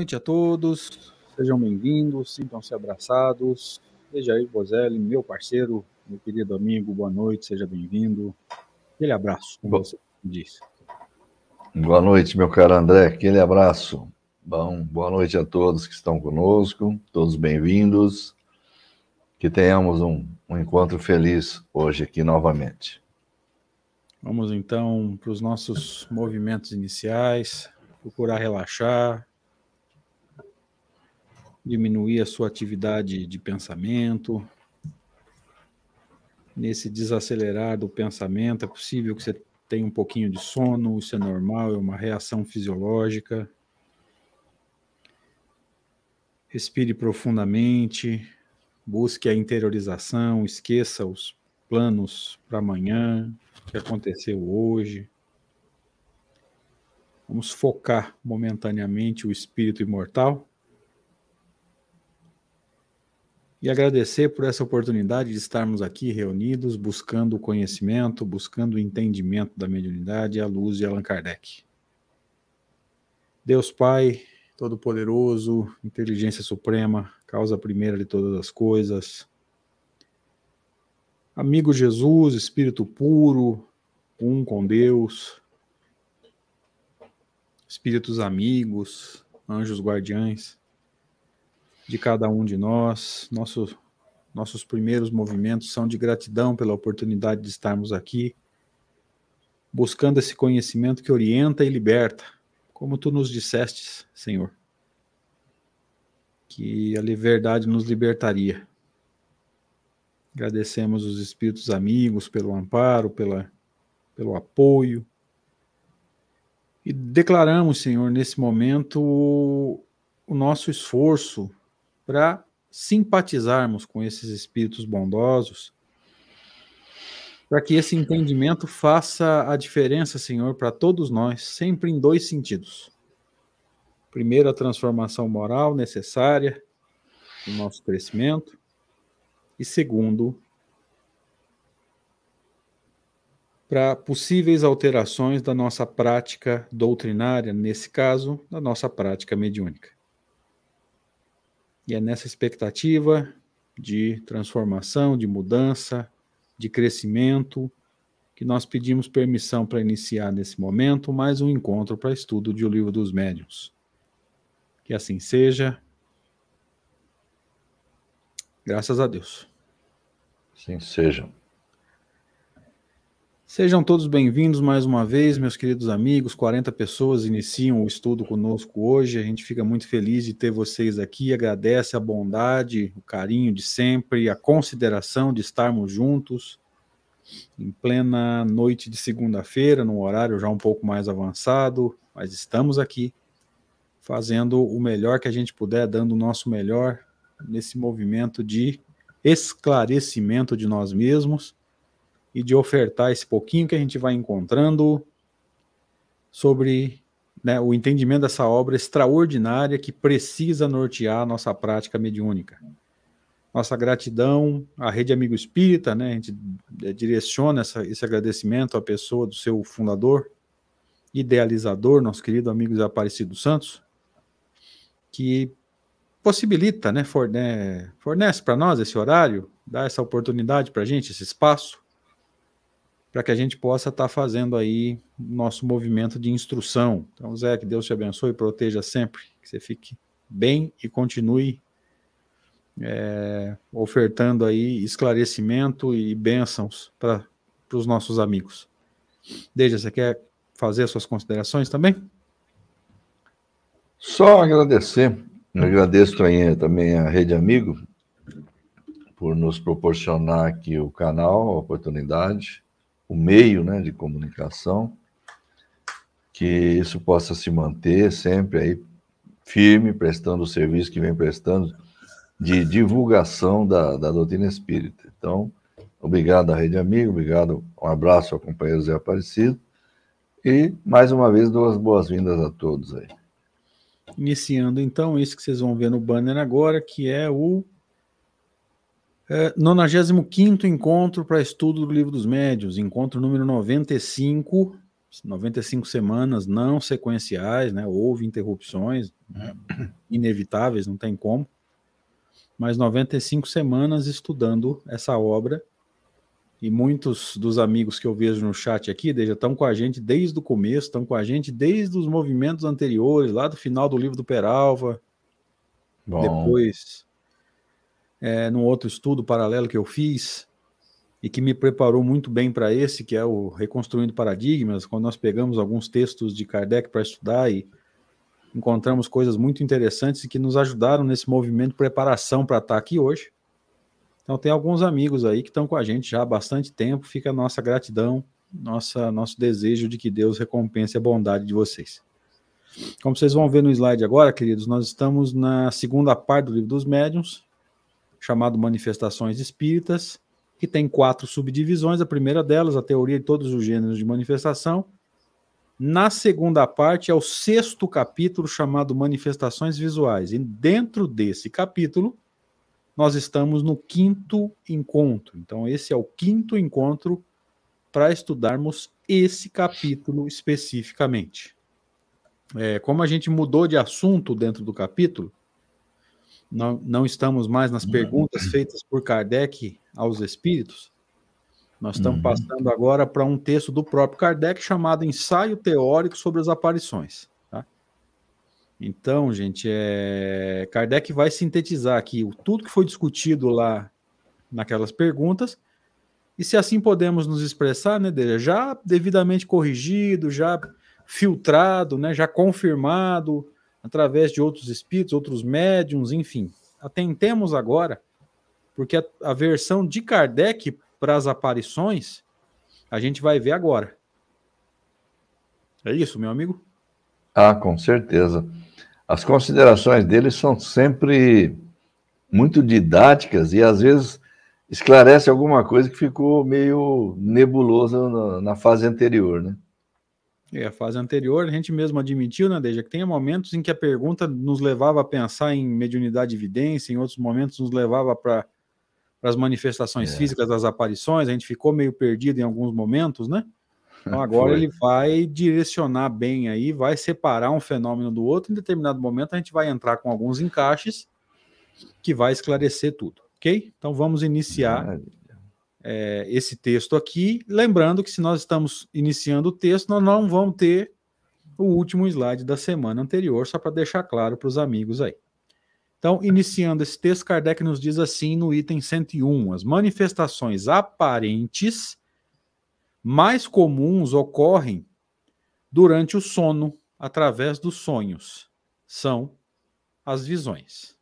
Boa noite a todos, sejam bem-vindos, sintam-se abraçados. aí, Bozelli, meu parceiro, meu querido amigo, boa noite, seja bem-vindo. Aquele abraço, como Bo... você disse. Boa noite, meu caro André, aquele abraço. Bom, boa noite a todos que estão conosco, todos bem-vindos. Que tenhamos um, um encontro feliz hoje aqui novamente. Vamos então para os nossos movimentos iniciais, procurar relaxar, diminuir a sua atividade de pensamento. Nesse desacelerar do pensamento, é possível que você tenha um pouquinho de sono, isso é normal, é uma reação fisiológica. Respire profundamente, busque a interiorização, esqueça os planos para amanhã, o que aconteceu hoje. Vamos focar momentaneamente o espírito imortal e agradecer por essa oportunidade de estarmos aqui reunidos, buscando o conhecimento, buscando o entendimento da mediunidade à luz de Allan Kardec. Deus Pai, Todo-Poderoso, Inteligência Suprema, causa primeira de todas as coisas. Amigo Jesus, Espírito puro, um com Deus. Espíritos amigos, anjos guardiães de cada um de nós. Nosso, nossos primeiros movimentos são de gratidão pela oportunidade de estarmos aqui, buscando esse conhecimento que orienta e liberta como tu nos dissestes, Senhor, que a verdade nos libertaria. Agradecemos os espíritos amigos pelo amparo, pela, pelo apoio. E declaramos, Senhor, nesse momento, o nosso esforço para simpatizarmos com esses espíritos bondosos para que esse entendimento faça a diferença, Senhor, para todos nós, sempre em dois sentidos. Primeiro, a transformação moral necessária no nosso crescimento, e segundo, para possíveis alterações da nossa prática doutrinária, nesse caso, da nossa prática mediúnica. E é nessa expectativa de transformação, de mudança, de crescimento, que nós pedimos permissão para iniciar nesse momento mais um encontro para estudo de O Livro dos Médiuns. Que assim seja. Graças a Deus. Sim, seja. Sejam todos bem-vindos mais uma vez, meus queridos amigos. 40 pessoas iniciam o estudo conosco hoje. A gente fica muito feliz de ter vocês aqui. Agradece a bondade, o carinho de sempre, a consideração de estarmos juntos em plena noite de segunda-feira, num horário já um pouco mais avançado, mas estamos aqui fazendo o melhor que a gente puder, dando o nosso melhor nesse movimento de esclarecimento de nós mesmos e de ofertar esse pouquinho que a gente vai encontrando sobre né, o entendimento dessa obra extraordinária que precisa nortear a nossa prática mediúnica. Nossa gratidão à Rede Amigo Espírita, né, a gente é, direciona essa, esse agradecimento à pessoa do seu fundador, idealizador, nosso querido amigo Aparecido Santos, que possibilita, né, fornece, fornece para nós esse horário, dá essa oportunidade para a gente, esse espaço, para que a gente possa estar tá fazendo aí nosso movimento de instrução. Então, Zé, que Deus te abençoe e proteja sempre, que você fique bem e continue é, ofertando aí esclarecimento e bênçãos para os nossos amigos. Deja, você quer fazer as suas considerações também? Só agradecer, Eu agradeço também a Rede Amigo por nos proporcionar aqui o canal, a oportunidade, o meio né, de comunicação, que isso possa se manter sempre aí firme, prestando o serviço que vem prestando de divulgação da, da doutrina espírita. Então, obrigado à Rede Amigo, obrigado, um abraço ao companheiro Zé Aparecido, e mais uma vez duas boas-vindas a todos aí. Iniciando então isso que vocês vão ver no banner agora, que é o é, 95 encontro para estudo do Livro dos Médios, encontro número 95, 95 semanas não sequenciais, né? Houve interrupções né? inevitáveis, não tem como. Mas 95 semanas estudando essa obra. E muitos dos amigos que eu vejo no chat aqui, já estão com a gente desde o começo, estão com a gente desde os movimentos anteriores, lá do final do livro do Peralva. Bom. Depois, é, num outro estudo paralelo que eu fiz, e que me preparou muito bem para esse, que é o Reconstruindo Paradigmas, quando nós pegamos alguns textos de Kardec para estudar e encontramos coisas muito interessantes que nos ajudaram nesse movimento de preparação para estar aqui hoje. Então tem alguns amigos aí que estão com a gente já há bastante tempo, fica a nossa gratidão, nossa, nosso desejo de que Deus recompense a bondade de vocês. Como vocês vão ver no slide agora, queridos, nós estamos na segunda parte do livro dos médiuns, chamado Manifestações Espíritas, que tem quatro subdivisões. A primeira delas, a teoria de todos os gêneros de manifestação. Na segunda parte, é o sexto capítulo, chamado Manifestações Visuais. E dentro desse capítulo, nós estamos no quinto encontro. Então, esse é o quinto encontro para estudarmos esse capítulo especificamente. É, como a gente mudou de assunto dentro do capítulo, não, não estamos mais nas perguntas feitas por Kardec aos espíritos. Nós estamos uhum. passando agora para um texto do próprio Kardec chamado Ensaio Teórico sobre as Aparições. Tá? Então, gente, é... Kardec vai sintetizar aqui tudo que foi discutido lá naquelas perguntas, e se assim podemos nos expressar, né, já devidamente corrigido, já filtrado, né, já confirmado, através de outros espíritos, outros médiums, enfim. Atentemos agora, porque a, a versão de Kardec para as aparições a gente vai ver agora. É isso, meu amigo? Ah, com certeza. As considerações dele são sempre muito didáticas e às vezes esclarece alguma coisa que ficou meio nebulosa na, na fase anterior, né? É, a fase anterior, a gente mesmo admitiu, né, Deja, que tem momentos em que a pergunta nos levava a pensar em mediunidade de evidência, em outros momentos nos levava para as manifestações é. físicas das aparições, a gente ficou meio perdido em alguns momentos, né? Então agora ele vai direcionar bem aí, vai separar um fenômeno do outro, em determinado momento a gente vai entrar com alguns encaixes que vai esclarecer tudo, ok? Então vamos iniciar é, esse texto aqui. Lembrando que se nós estamos iniciando o texto, nós não vamos ter o último slide da semana anterior, só para deixar claro para os amigos aí. Então, iniciando esse texto, Kardec nos diz assim no item 101: as manifestações aparentes mais comuns ocorrem durante o sono, através dos sonhos. São as visões.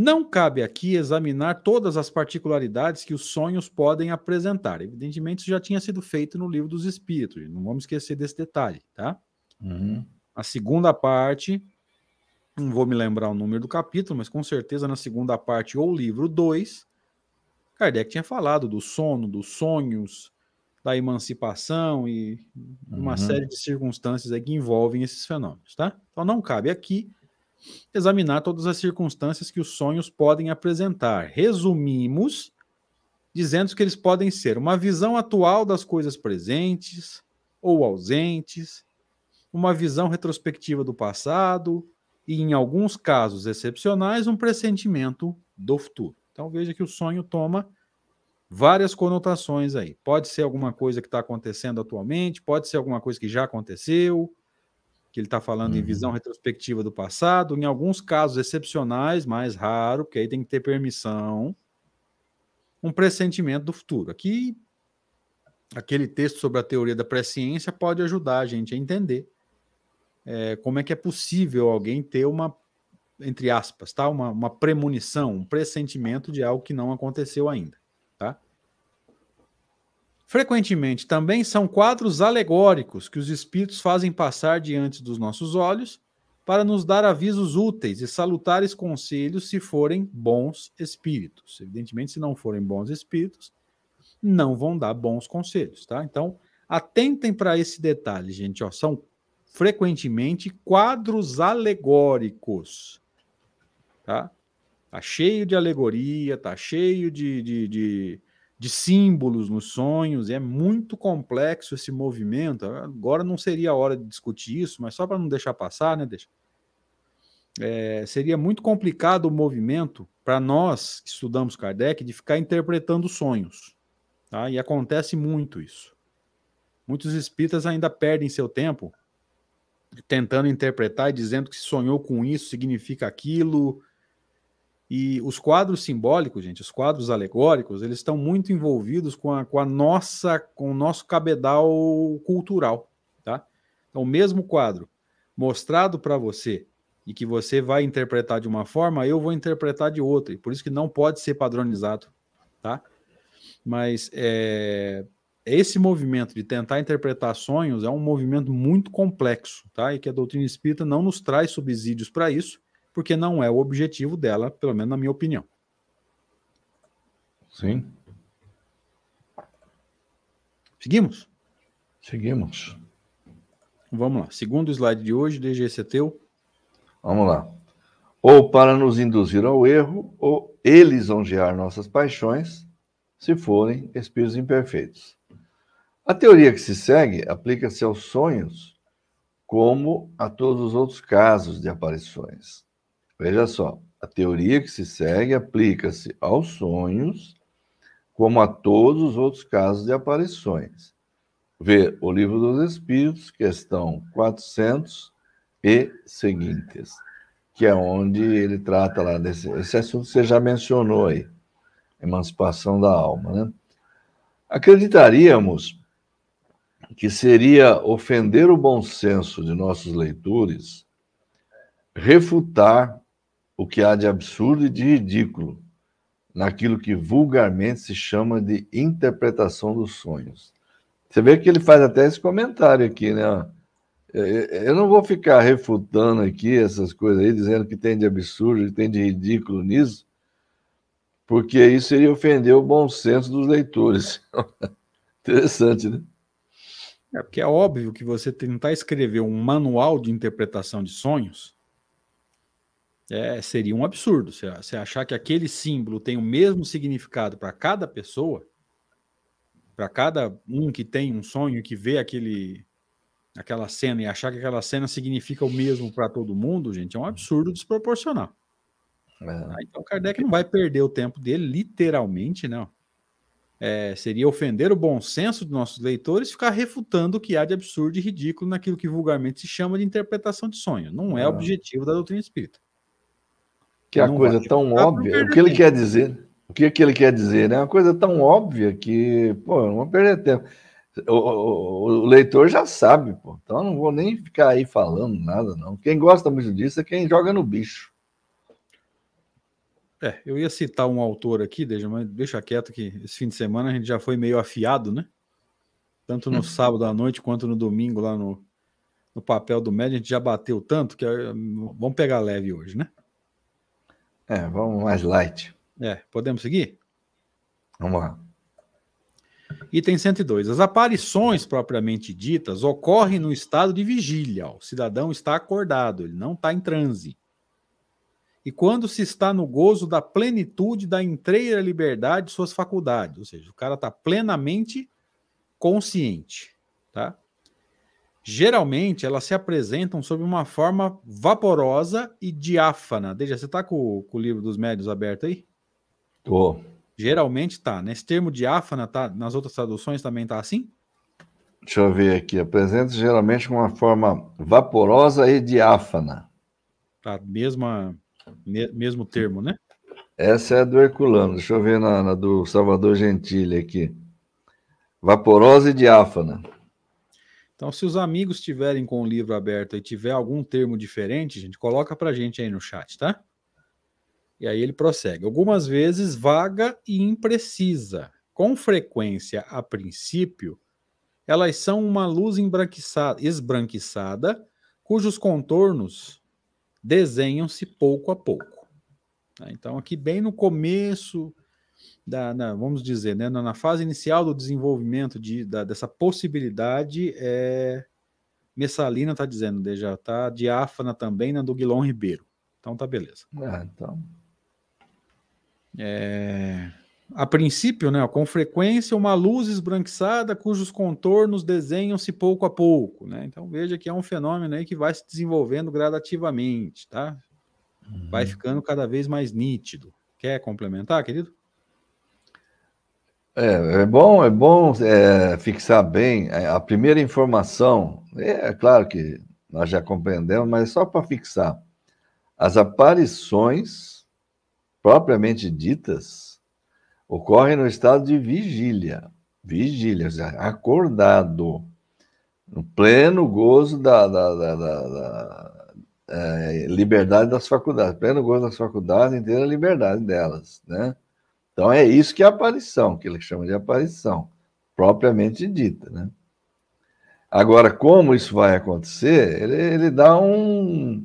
Não cabe aqui examinar todas as particularidades que os sonhos podem apresentar. Evidentemente, isso já tinha sido feito no livro dos Espíritos, não vamos esquecer desse detalhe, tá? Uhum. A segunda parte, não vou me lembrar o número do capítulo, mas com certeza na segunda parte, ou livro 2, Kardec tinha falado do sono, dos sonhos, da emancipação e uma uhum. série de circunstâncias que envolvem esses fenômenos, tá? Então não cabe aqui examinar todas as circunstâncias que os sonhos podem apresentar. Resumimos dizendo que eles podem ser uma visão atual das coisas presentes ou ausentes, uma visão retrospectiva do passado e, em alguns casos excepcionais, um pressentimento do futuro. Então veja que o sonho toma várias conotações aí. Pode ser alguma coisa que está acontecendo atualmente, pode ser alguma coisa que já aconteceu, que ele está falando uhum. em visão retrospectiva do passado, em alguns casos excepcionais, mais raro, porque aí tem que ter permissão, um pressentimento do futuro. Aqui, aquele texto sobre a teoria da presciência pode ajudar a gente a entender é, como é que é possível alguém ter uma, entre aspas, tá? uma, uma premonição, um pressentimento de algo que não aconteceu ainda. Frequentemente também são quadros alegóricos que os espíritos fazem passar diante dos nossos olhos para nos dar avisos úteis e salutares conselhos se forem bons espíritos. Evidentemente, se não forem bons espíritos, não vão dar bons conselhos, tá? Então, atentem para esse detalhe, gente. Ó, são frequentemente quadros alegóricos, tá? Tá cheio de alegoria, tá cheio de, de, de de símbolos nos sonhos, é muito complexo esse movimento. Agora não seria a hora de discutir isso, mas só para não deixar passar, né? Deixa. É, seria muito complicado o movimento para nós que estudamos Kardec de ficar interpretando sonhos. Tá? E acontece muito isso. Muitos espíritas ainda perdem seu tempo tentando interpretar e dizendo que se sonhou com isso significa aquilo, e os quadros simbólicos, gente, os quadros alegóricos, eles estão muito envolvidos com a, com a nossa, com o nosso cabedal cultural, tá? Então, o mesmo quadro mostrado para você e que você vai interpretar de uma forma, eu vou interpretar de outra, e por isso que não pode ser padronizado, tá? Mas é, esse movimento de tentar interpretar sonhos é um movimento muito complexo, tá? E que a doutrina espírita não nos traz subsídios para isso, porque não é o objetivo dela, pelo menos na minha opinião. Sim. Seguimos? Seguimos. Vamos lá. Segundo slide de hoje, DGC teu. Vamos lá. Ou para nos induzir ao erro, ou eles lisonjear nossas paixões, se forem espíritos imperfeitos. A teoria que se segue aplica-se aos sonhos como a todos os outros casos de aparições. Veja só, a teoria que se segue aplica-se aos sonhos, como a todos os outros casos de aparições. Vê o Livro dos Espíritos, questão 400 e seguintes, que é onde ele trata lá desse esse assunto que você já mencionou aí, emancipação da alma, né? Acreditaríamos que seria ofender o bom senso de nossos leitores refutar o que há de absurdo e de ridículo naquilo que vulgarmente se chama de interpretação dos sonhos. Você vê que ele faz até esse comentário aqui, né? Eu não vou ficar refutando aqui essas coisas aí, dizendo que tem de absurdo, que tem de ridículo nisso, porque isso seria ofender o bom senso dos leitores. Interessante, né? É porque é óbvio que você tentar escrever um manual de interpretação de sonhos é, seria um absurdo. Você achar que aquele símbolo tem o mesmo significado para cada pessoa, para cada um que tem um sonho, que vê aquele, aquela cena e achar que aquela cena significa o mesmo para todo mundo, gente, é um absurdo desproporcional. É. Então Kardec não vai perder o tempo dele, literalmente, não. É, seria ofender o bom senso dos nossos leitores ficar refutando o que há de absurdo e ridículo naquilo que vulgarmente se chama de interpretação de sonho. Não é ah. objetivo da doutrina espírita. Que é a coisa tão óbvia. O que ele quer dizer? O que, que ele quer dizer? É uma coisa tão óbvia que, pô, não vou perder tempo. O, o, o, leitor já sabe, pô. Então eu não vou nem ficar aí falando nada, não. Quem gosta muito disso é quem joga no bicho. É, eu ia citar um autor aqui, deixa, mas deixa quieto que esse fim de semana a gente já foi meio afiado, né? Tanto no hum. sábado à noite quanto no domingo lá no, no papel do médio, a gente já bateu tanto que vamos pegar leve hoje, né? É, vamos mais light. É, podemos seguir? Vamos lá. Item 102. As aparições propriamente ditas ocorrem no estado de vigília. O cidadão está acordado, ele não está em transe. E quando se está no gozo da plenitude da inteira liberdade de suas faculdades, ou seja, o cara está plenamente consciente, tá? Geralmente elas se apresentam sob uma forma vaporosa e diáfana. Deja, você está com, com, o livro dos médios aberto aí? Tô. Geralmente está. Nesse termo diáfana, tá, nas outras traduções também está assim? Deixa eu ver aqui. Apresenta geralmente com uma forma vaporosa e diáfana. Tá, mesma, mesmo termo, né? Essa é do Herculano. Deixa eu ver na, na do Salvador Gentili aqui. Vaporosa e diáfana. Então, se os amigos estiverem com o livro aberto e tiver algum termo diferente, gente, coloca para gente aí no chat, tá? E aí ele prossegue. Algumas vezes vaga e imprecisa. Com frequência, a princípio, elas são uma luz esbranquiçada, cujos contornos desenham-se pouco a pouco. Então, aqui bem no começo da, na, vamos dizer, né, na, fase inicial do desenvolvimento de, da, dessa possibilidade, é, Messalina está dizendo, já está diáfana também na do Guilherme Ribeiro. Então tá beleza. Ah, então. É... a princípio, né, com frequência, uma luz esbranquiçada cujos contornos desenham-se pouco a pouco. Né? Então veja que é um fenômeno aí que vai se desenvolvendo gradativamente, tá? Uhum. Vai ficando cada vez mais nítido. Quer complementar, querido? É, é bom, é bom é, fixar bem é, a primeira informação. É, é claro que nós já compreendemos, mas só para fixar. As aparições propriamente ditas ocorrem no estado de vigília. Vigília, acordado, no pleno gozo da, da, da, da é, liberdade das faculdades, pleno gozo das faculdades, inteira liberdade delas, né? Então é isso que é aparição, que ele chama de aparição, propriamente dita, né? Agora, como isso vai acontecer, ele, ele dá um,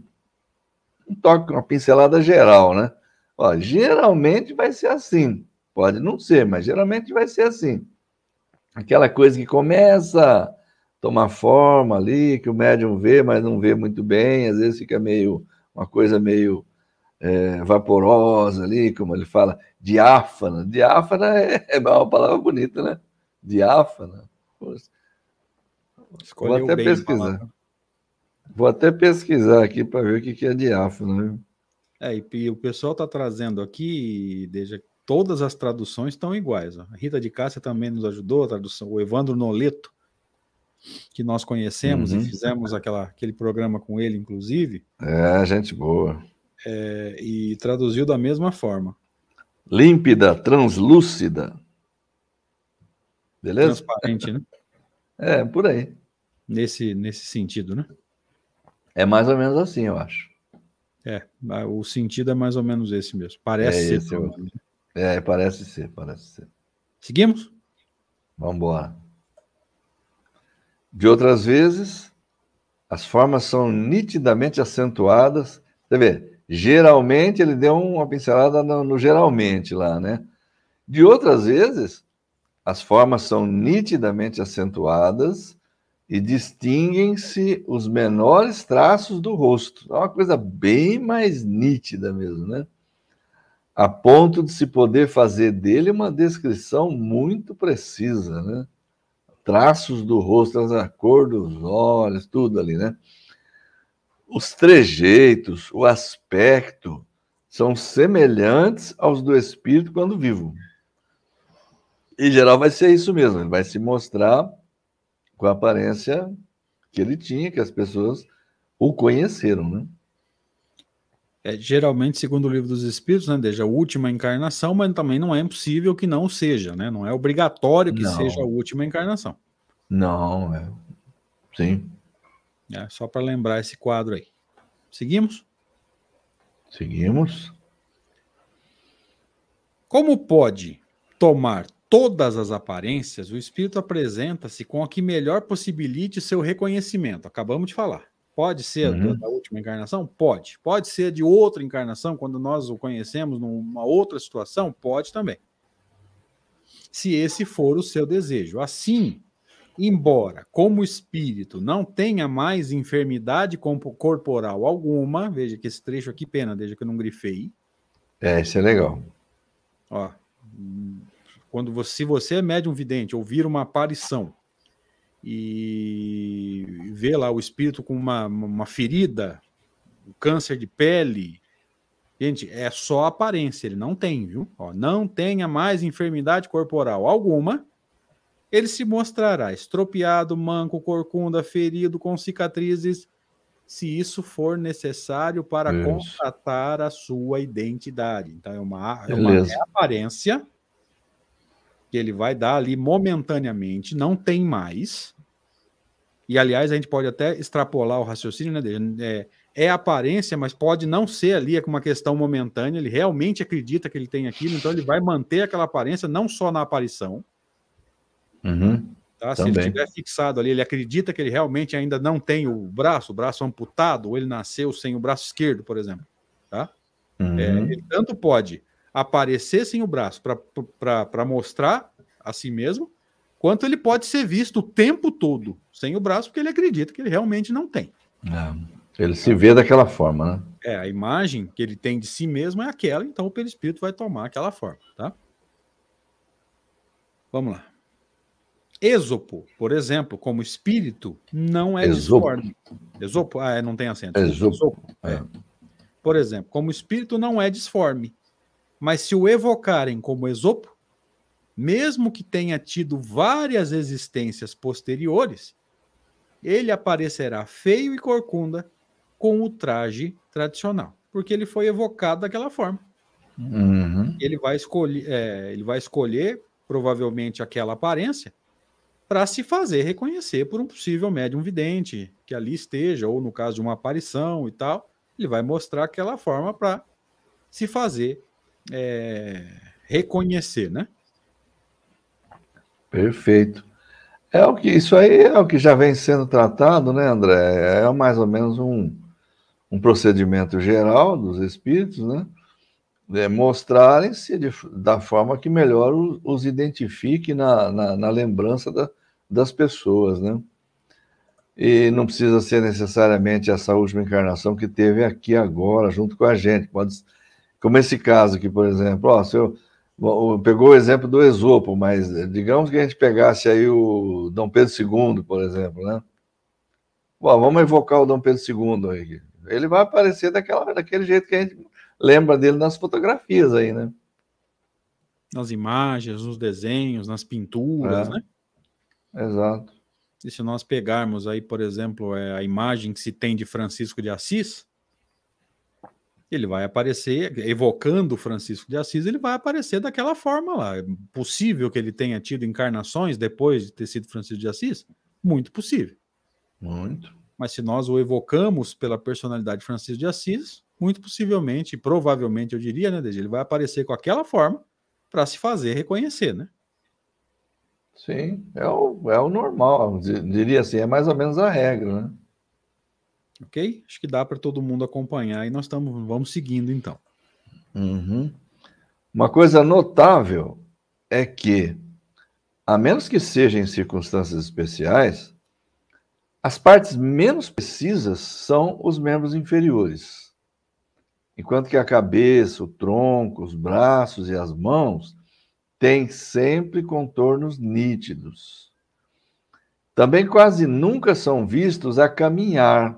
um toque, uma pincelada geral, né? Ó, geralmente vai ser assim. Pode não ser, mas geralmente vai ser assim. Aquela coisa que começa a tomar forma ali, que o médium vê, mas não vê muito bem, às vezes fica meio uma coisa meio é, vaporosa ali, como ele fala, diáfana. Diáfana é, é uma palavra bonita, né? Diáfana. Vou até pesquisar. Vou até pesquisar aqui para ver o que é diáfano. Né? É, e, o pessoal está trazendo aqui, desde todas as traduções estão iguais. Ó. A Rita de Cássia também nos ajudou, a tradução, o Evandro Noleto, que nós conhecemos uhum. e fizemos aquela, aquele programa com ele, inclusive. É, gente boa. É, e traduziu da mesma forma. Límpida, translúcida. Beleza? Transparente, né? É, por aí nesse, nesse sentido, né? É mais ou menos assim, eu acho. É, o sentido é mais ou menos esse mesmo. Parece é ser. Esse, é, parece ser, parece ser. Seguimos? Vamos embora. De outras vezes, as formas são nitidamente acentuadas. Você vê, geralmente ele deu uma pincelada no, no geralmente lá, né? De outras vezes, as formas são nitidamente acentuadas e distinguem-se os menores traços do rosto. É uma coisa bem mais nítida mesmo, né? A ponto de se poder fazer dele uma descrição muito precisa, né? Traços do rosto, a cor dos olhos, tudo ali, né? Os trejeitos, o aspecto são semelhantes aos do espírito quando vivo. Em geral vai ser isso mesmo, ele vai se mostrar com a aparência que ele tinha, que as pessoas o conheceram, né? É, geralmente, segundo o livro dos Espíritos, né, desde a última encarnação, mas também não é impossível que não seja, né? Não é obrigatório que não. seja a última encarnação. Não, é. Sim. É, só para lembrar esse quadro aí. Seguimos? Seguimos. Como pode tomar todas as aparências, o espírito apresenta-se com a que melhor possibilite seu reconhecimento. Acabamos de falar. Pode ser uhum. da última encarnação? Pode. Pode ser de outra encarnação, quando nós o conhecemos numa outra situação? Pode também. Se esse for o seu desejo. Assim, embora como espírito não tenha mais enfermidade corporal alguma, veja que esse trecho aqui, pena, desde que eu não grifei. É, isso é legal. Ó, quando você, se você é médium vidente, ouvir uma aparição e vê lá o espírito com uma, uma ferida, um câncer de pele, gente, é só aparência, ele não tem, viu? Ó, não tenha mais enfermidade corporal alguma, ele se mostrará estropiado, manco, corcunda, ferido, com cicatrizes, se isso for necessário para isso. constatar a sua identidade. Então, é uma, é uma aparência que ele vai dar ali momentaneamente, não tem mais. E aliás, a gente pode até extrapolar o raciocínio, né? É, é aparência, mas pode não ser ali uma questão momentânea. Ele realmente acredita que ele tem aquilo, então ele vai manter aquela aparência não só na aparição. Uhum, tá? Se ele estiver fixado ali, ele acredita que ele realmente ainda não tem o braço, o braço amputado, ou ele nasceu sem o braço esquerdo, por exemplo. Tá? Uhum. É, ele tanto pode aparecer sem o braço para mostrar a si mesmo, quanto ele pode ser visto o tempo todo sem o braço, porque ele acredita que ele realmente não tem. É, ele se vê daquela forma, né? É, a imagem que ele tem de si mesmo é aquela, então o perispírito vai tomar aquela forma, tá? Vamos lá. Êxopo, por exemplo, como espírito, não é Esopo. disforme. Esopo? Ah, é, não tem acento. Esopo. É. Por exemplo, como espírito não é disforme. Mas se o evocarem como Esopo, mesmo que tenha tido várias existências posteriores, ele aparecerá feio e corcunda com o traje tradicional, porque ele foi evocado daquela forma. Uhum. Ele vai escolher, é, ele vai escolher provavelmente aquela aparência para se fazer reconhecer por um possível médium vidente que ali esteja, ou no caso de uma aparição e tal, ele vai mostrar aquela forma para se fazer é, reconhecer, né? Perfeito. É o que isso aí é o que já vem sendo tratado, né, André? É mais ou menos um, um procedimento geral dos espíritos, né? É mostrarem-se da forma que melhor os, os identifique na, na, na lembrança da- das pessoas, né? E não precisa ser necessariamente essa última encarnação que teve aqui agora, junto com a gente. Pode, como esse caso aqui, por exemplo, ó, se eu, pegou o exemplo do Esopo, mas eh, digamos que a gente pegasse aí o Dom Pedro II, por exemplo, né? Bom, vamos evocar o Dom Pedro II aí. Ele vai aparecer daquela, daquele jeito que a gente lembra dele nas fotografias aí, né? Nas imagens, nos desenhos, nas pinturas, É. né? Exato. E se nós pegarmos aí, por exemplo, é, a imagem que se tem de Francisco de Assis, ele vai aparecer, evocando Francisco de Assis, ele vai aparecer daquela forma lá. É possível que ele tenha tido encarnações depois de ter sido Francisco de Assis? Muito possível. Muito. Mas se nós o evocamos pela personalidade de Francisco de Assis, muito possivelmente, provavelmente eu diria, né, Deji, ele vai aparecer com aquela forma para se fazer reconhecer, né? Sim, é o, é o normal, di- diria assim, é mais ou menos a regra, né? Ok? Acho que dá para todo mundo acompanhar e nós estamos, vamos seguindo então. Uhum. Uma coisa notável é que, a menos que seja em circunstâncias especiais, as partes menos precisas são os membros inferiores, enquanto que a cabeça, o tronco, os braços e as mãos têm sempre contornos nítidos. Também quase nunca são vistos a caminhar,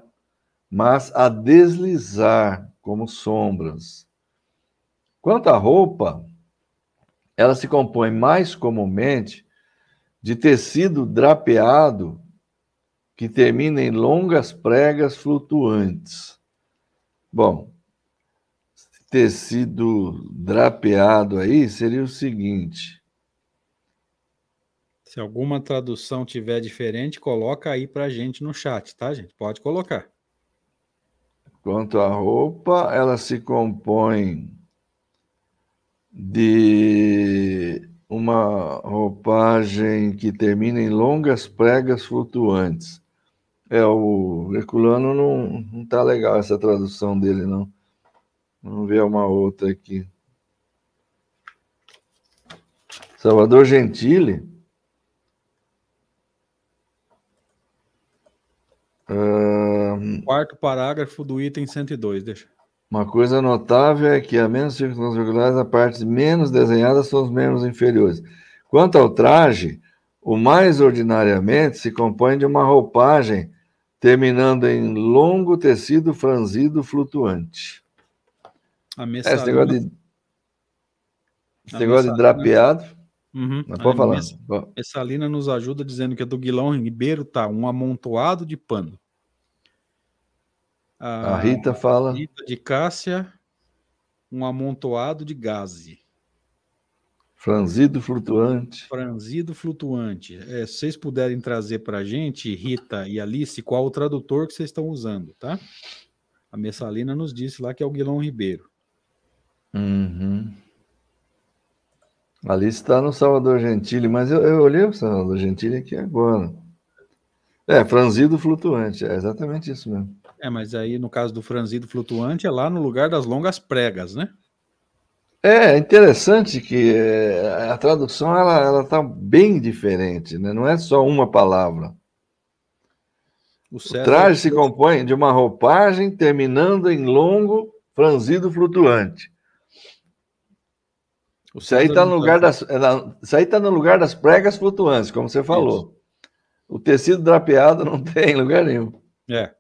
mas a deslizar como sombras. Quanto à roupa, ela se compõe mais comumente de tecido drapeado que termina em longas pregas flutuantes. Bom, tecido drapeado aí seria o seguinte: Se alguma tradução tiver diferente, coloca aí para gente no chat, tá, gente? Pode colocar. quanto à roupa, ela se compõe de uma roupagem que termina em longas pregas flutuantes. É, o Herculano não, não tá legal essa tradução dele, não. Vamos ver uma outra aqui. Salvador Gentili. Ah, Quarto parágrafo do item 102, deixa. Uma coisa notável é que, a menos circunstâncias regulares, as partes menos desenhadas são os membros inferiores. Quanto ao traje, o mais ordinariamente se compõe de uma roupagem terminando em longo tecido franzido flutuante. A É, esse negócio de, esse A negócio de messalina- drapeado, Uhum. mas A pode falar. mess- Messalina nos ajuda dizendo que a do Guilão Ribeiro tá um amontoado de pano. A Rita fala. Rita de Cássia, um amontoado de gaze. Franzido flutuante. Franzido flutuante. É, se vocês puderem trazer para a gente, Rita e Alice, qual o tradutor que vocês estão usando, tá? A Messalina nos disse lá que é o Guilão Ribeiro. Uhum. Ali está no Salvador Gentili, mas eu, eu olhei o Salvador Gentili aqui agora. É, franzido flutuante, é exatamente isso mesmo. É, mas aí no caso do franzido flutuante é lá no lugar das longas pregas, né? É interessante que é, a tradução ela ela está bem diferente, né? Não é só uma palavra. O O traje se compõe de uma roupagem terminando em longo franzido flutuante. Isso aí está no lugar das, é isso aí tá no lugar das pregas flutuantes, como você falou. Isso. O tecido drapeado não tem lugar nenhum. É.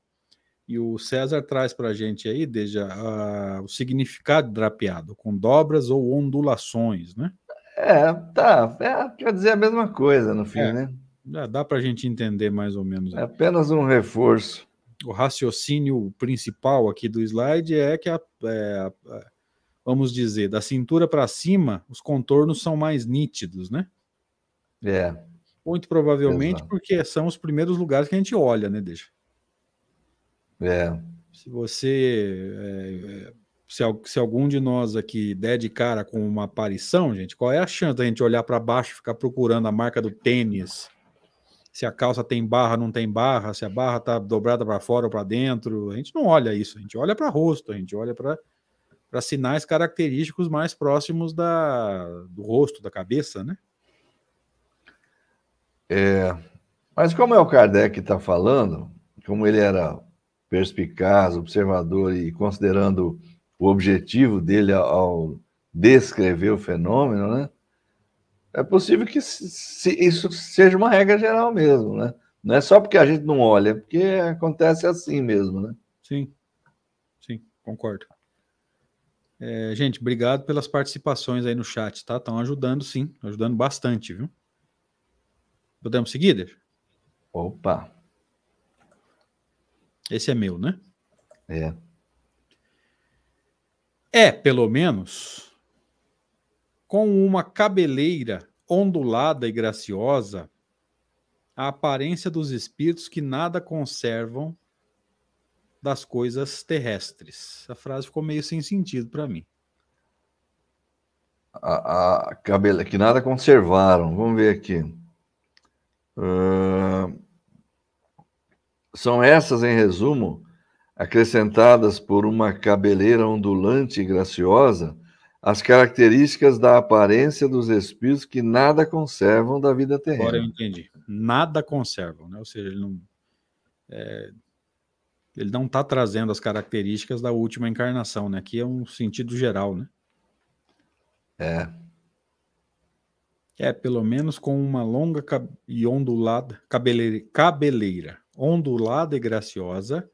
E o César traz para a gente aí, desde a, o significado drapeado, com dobras ou ondulações, né? É, tá. É, quer dizer a mesma coisa no fim, é. né? Dá, dá para a gente entender mais ou menos. É apenas um reforço. O raciocínio principal aqui do slide é que, a, é, a, vamos dizer, da cintura para cima, os contornos são mais nítidos, né? É. Muito provavelmente Exato. porque são os primeiros lugares que a gente olha, né, Deixa? É. Se você. É, se, se, algum de nós aqui der de cara com uma aparição, gente, qual é a chance da gente olhar para baixo e ficar procurando a marca do tênis? Se a calça tem barra, não tem barra, se a barra está dobrada para fora ou para dentro. A gente não olha isso, a gente olha para rosto, a gente olha para sinais característicos mais próximos da, do rosto, da cabeça, né? É, mas como é o Kardec que está falando, como ele era perspicaz, observador e considerando o objetivo dele ao descrever o fenômeno, né? É possível que isso seja uma regra geral mesmo, né? Não é só porque a gente não olha, é porque acontece assim mesmo, né? Sim, sim, concordo. É, gente, obrigado pelas participações aí no chat, tá? Estão ajudando, sim, ajudando bastante, viu? Podemos seguir, Opa! Esse é meu, né? É. É, pelo menos, com uma cabeleira ondulada e graciosa, a aparência dos espíritos que nada conservam das coisas terrestres. A frase ficou meio sem sentido para mim. A, a cabela que nada conservaram. Vamos ver aqui. Uh, são essas, em resumo, acrescentadas por uma cabeleira ondulante e graciosa, as características da aparência dos espíritos que nada conservam da vida terrena. Agora eu entendi. Nada conservam, né? Ou seja, ele não. É, ele não está trazendo as características da última encarnação, né? Aqui é um sentido geral, né? É. É, pelo menos com uma longa e ondulada cabeleira, cabeleira ondulada e graciosa,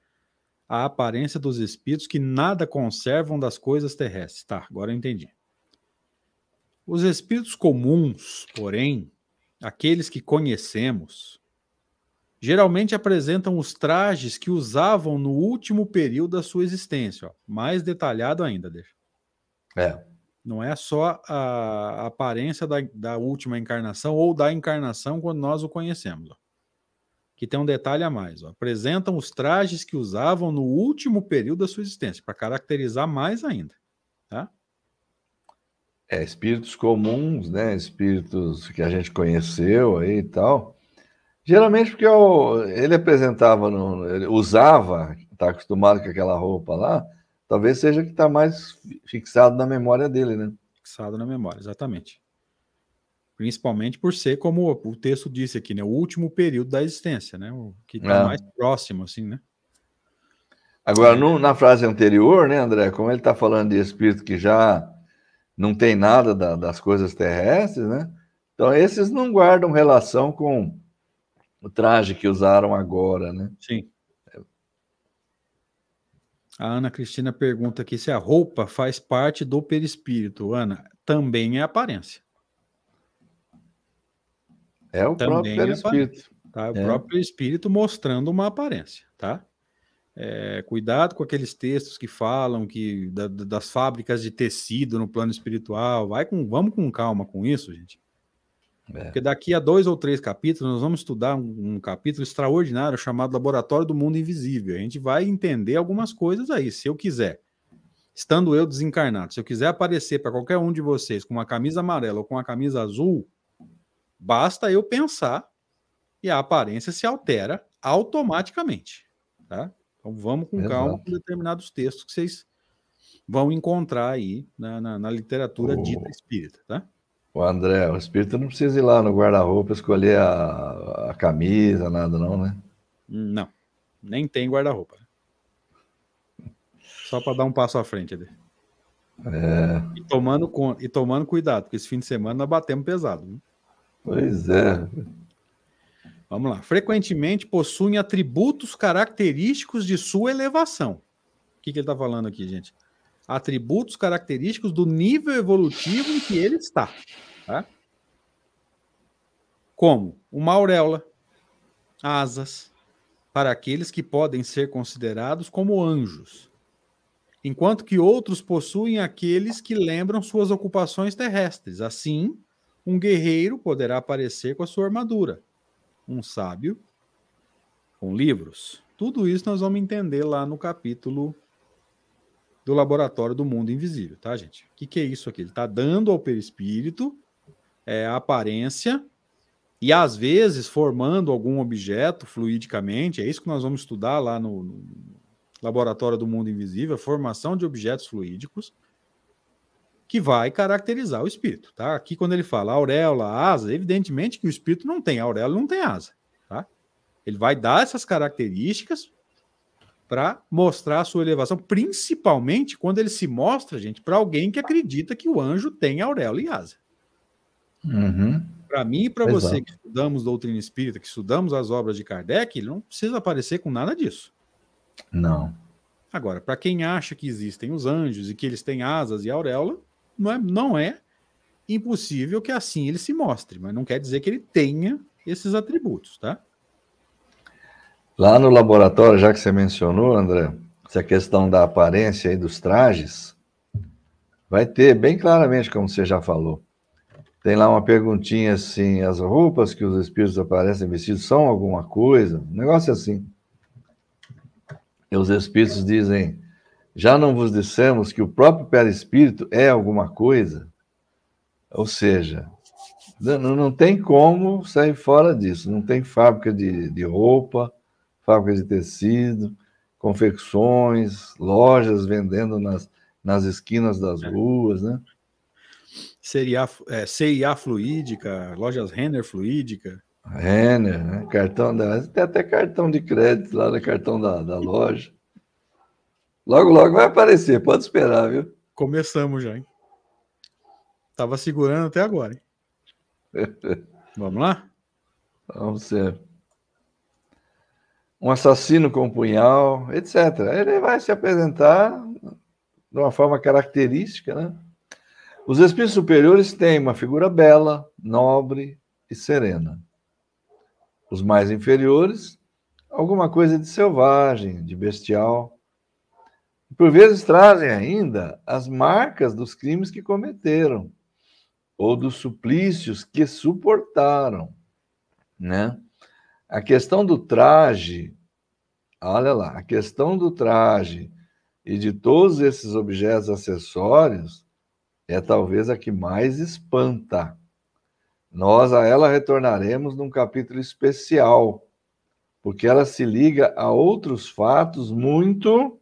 a aparência dos espíritos que nada conservam das coisas terrestres. Tá, agora eu entendi. Os espíritos comuns, porém, aqueles que conhecemos, geralmente apresentam os trajes que usavam no último período da sua existência. Ó. Mais detalhado ainda, deixa. É. Não é só a aparência da, da última encarnação ou da encarnação quando nós o conhecemos. Ó que tem um detalhe a mais. Ó. Apresentam os trajes que usavam no último período da sua existência, para caracterizar mais ainda. Tá? É, espíritos comuns, né? Espíritos que a gente conheceu aí e tal. Geralmente porque eu, ele apresentava, no, ele usava, está acostumado com aquela roupa lá, talvez seja que está mais fixado na memória dele, né? Fixado na memória, exatamente. Principalmente por ser, como o texto disse aqui, né? O último período da existência, né? O que está é. mais próximo, assim, né? Agora, no, na frase anterior, né, André, como ele está falando de espírito que já não tem nada da, das coisas terrestres, né? Então, esses não guardam relação com o traje que usaram agora, né? Sim. A Ana Cristina pergunta aqui se a roupa faz parte do perispírito. Ana, também é aparência. É o Também próprio espírito. Tá? O é. próprio espírito mostrando uma aparência, tá? É, cuidado com aqueles textos que falam que da, das fábricas de tecido no plano espiritual. Vai com, vamos com calma com isso, gente. É. Porque daqui a dois ou três capítulos nós vamos estudar um, um, capítulo extraordinário chamado Laboratório do Mundo Invisível. A gente vai entender algumas coisas aí, se eu quiser. Estando eu desencarnado, se eu quiser aparecer para qualquer um de vocês com uma camisa amarela ou com uma camisa azul, Basta eu pensar e a aparência se altera automaticamente, tá? Então vamos com Exato. calma com determinados textos que vocês vão encontrar aí na, na, na literatura o... dita espírita, tá? O André, o espírito não precisa ir lá no guarda-roupa escolher a, a camisa, nada não, né? Não, nem tem guarda-roupa. Só para dar um passo à frente. Ali. É. E, tomando, e tomando cuidado, porque esse fim de semana nós batemos pesado. Né? Pois é. Vamos lá. Frequentemente possuem atributos característicos de sua elevação. O que, que ele está falando aqui, gente? Atributos característicos do nível evolutivo em que ele está. Tá? Como uma auréola, asas, para aqueles que podem ser considerados como anjos, enquanto que outros possuem aqueles que lembram suas ocupações terrestres. Assim, um guerreiro poderá aparecer com a sua armadura um sábio com livros. Tudo isso nós vamos entender lá no capítulo do Laboratório do Mundo Invisível, tá, gente? O que, que é isso aqui? Ele está dando ao perispírito é, a aparência e, às vezes, formando algum objeto fluidicamente. É isso que nós vamos estudar lá no, no Laboratório do Mundo Invisível, a formação de objetos fluídicos que vai caracterizar o espírito, tá? Aqui quando ele fala auréola, asa, evidentemente que o espírito não tem auréola, não tem asa, tá? Ele vai dar essas características para mostrar a sua elevação, principalmente quando ele se mostra, gente, para alguém que acredita que o anjo tem auréola e asa. Uhum. Para mim e para você que estudamos doutrina espírita, que estudamos as obras de Kardec, ele não precisa aparecer com nada disso. Não. Agora, para quem acha que existem os anjos e que eles têm asas e auréola, não é, não é impossível que assim ele se mostre, mas não quer dizer que ele tenha esses atributos, tá? Lá no laboratório, já que você mencionou, André, essa questão da aparência e dos trajes, vai ter bem claramente, como você já falou. Tem lá uma perguntinha assim: as roupas que os espíritos aparecem vestidos são alguma coisa? Um negócio assim. E os espíritos dizem: já não vos dissemos que o próprio perispírito é alguma coisa? Ou seja, não, não tem como sair fora disso. Não tem fábrica de, de roupa, fábrica de tecido, confecções, lojas vendendo nas, nas esquinas das é. ruas, né? Seria, é, CIA Fluídica, lojas Renner Fluídica. Renner, né? Cartão da. Tem até cartão de crédito lá no cartão da, da loja. Logo, logo vai aparecer, pode esperar, viu? Começamos já, hein? Tava segurando até agora, hein? Vamos lá? Vamos ser. Um assassino com um punhal, etc. Ele vai se apresentar de uma forma característica, né? Os espíritos superiores têm uma figura bela, nobre e serena. Os mais inferiores, alguma coisa de selvagem, de bestial por vezes trazem ainda as marcas dos crimes que cometeram ou dos suplícios que suportaram, né? A questão do traje, olha lá, a questão do traje e de todos esses objetos acessórios é talvez a que mais espanta. Nós a ela retornaremos num capítulo especial, porque ela se liga a outros fatos muito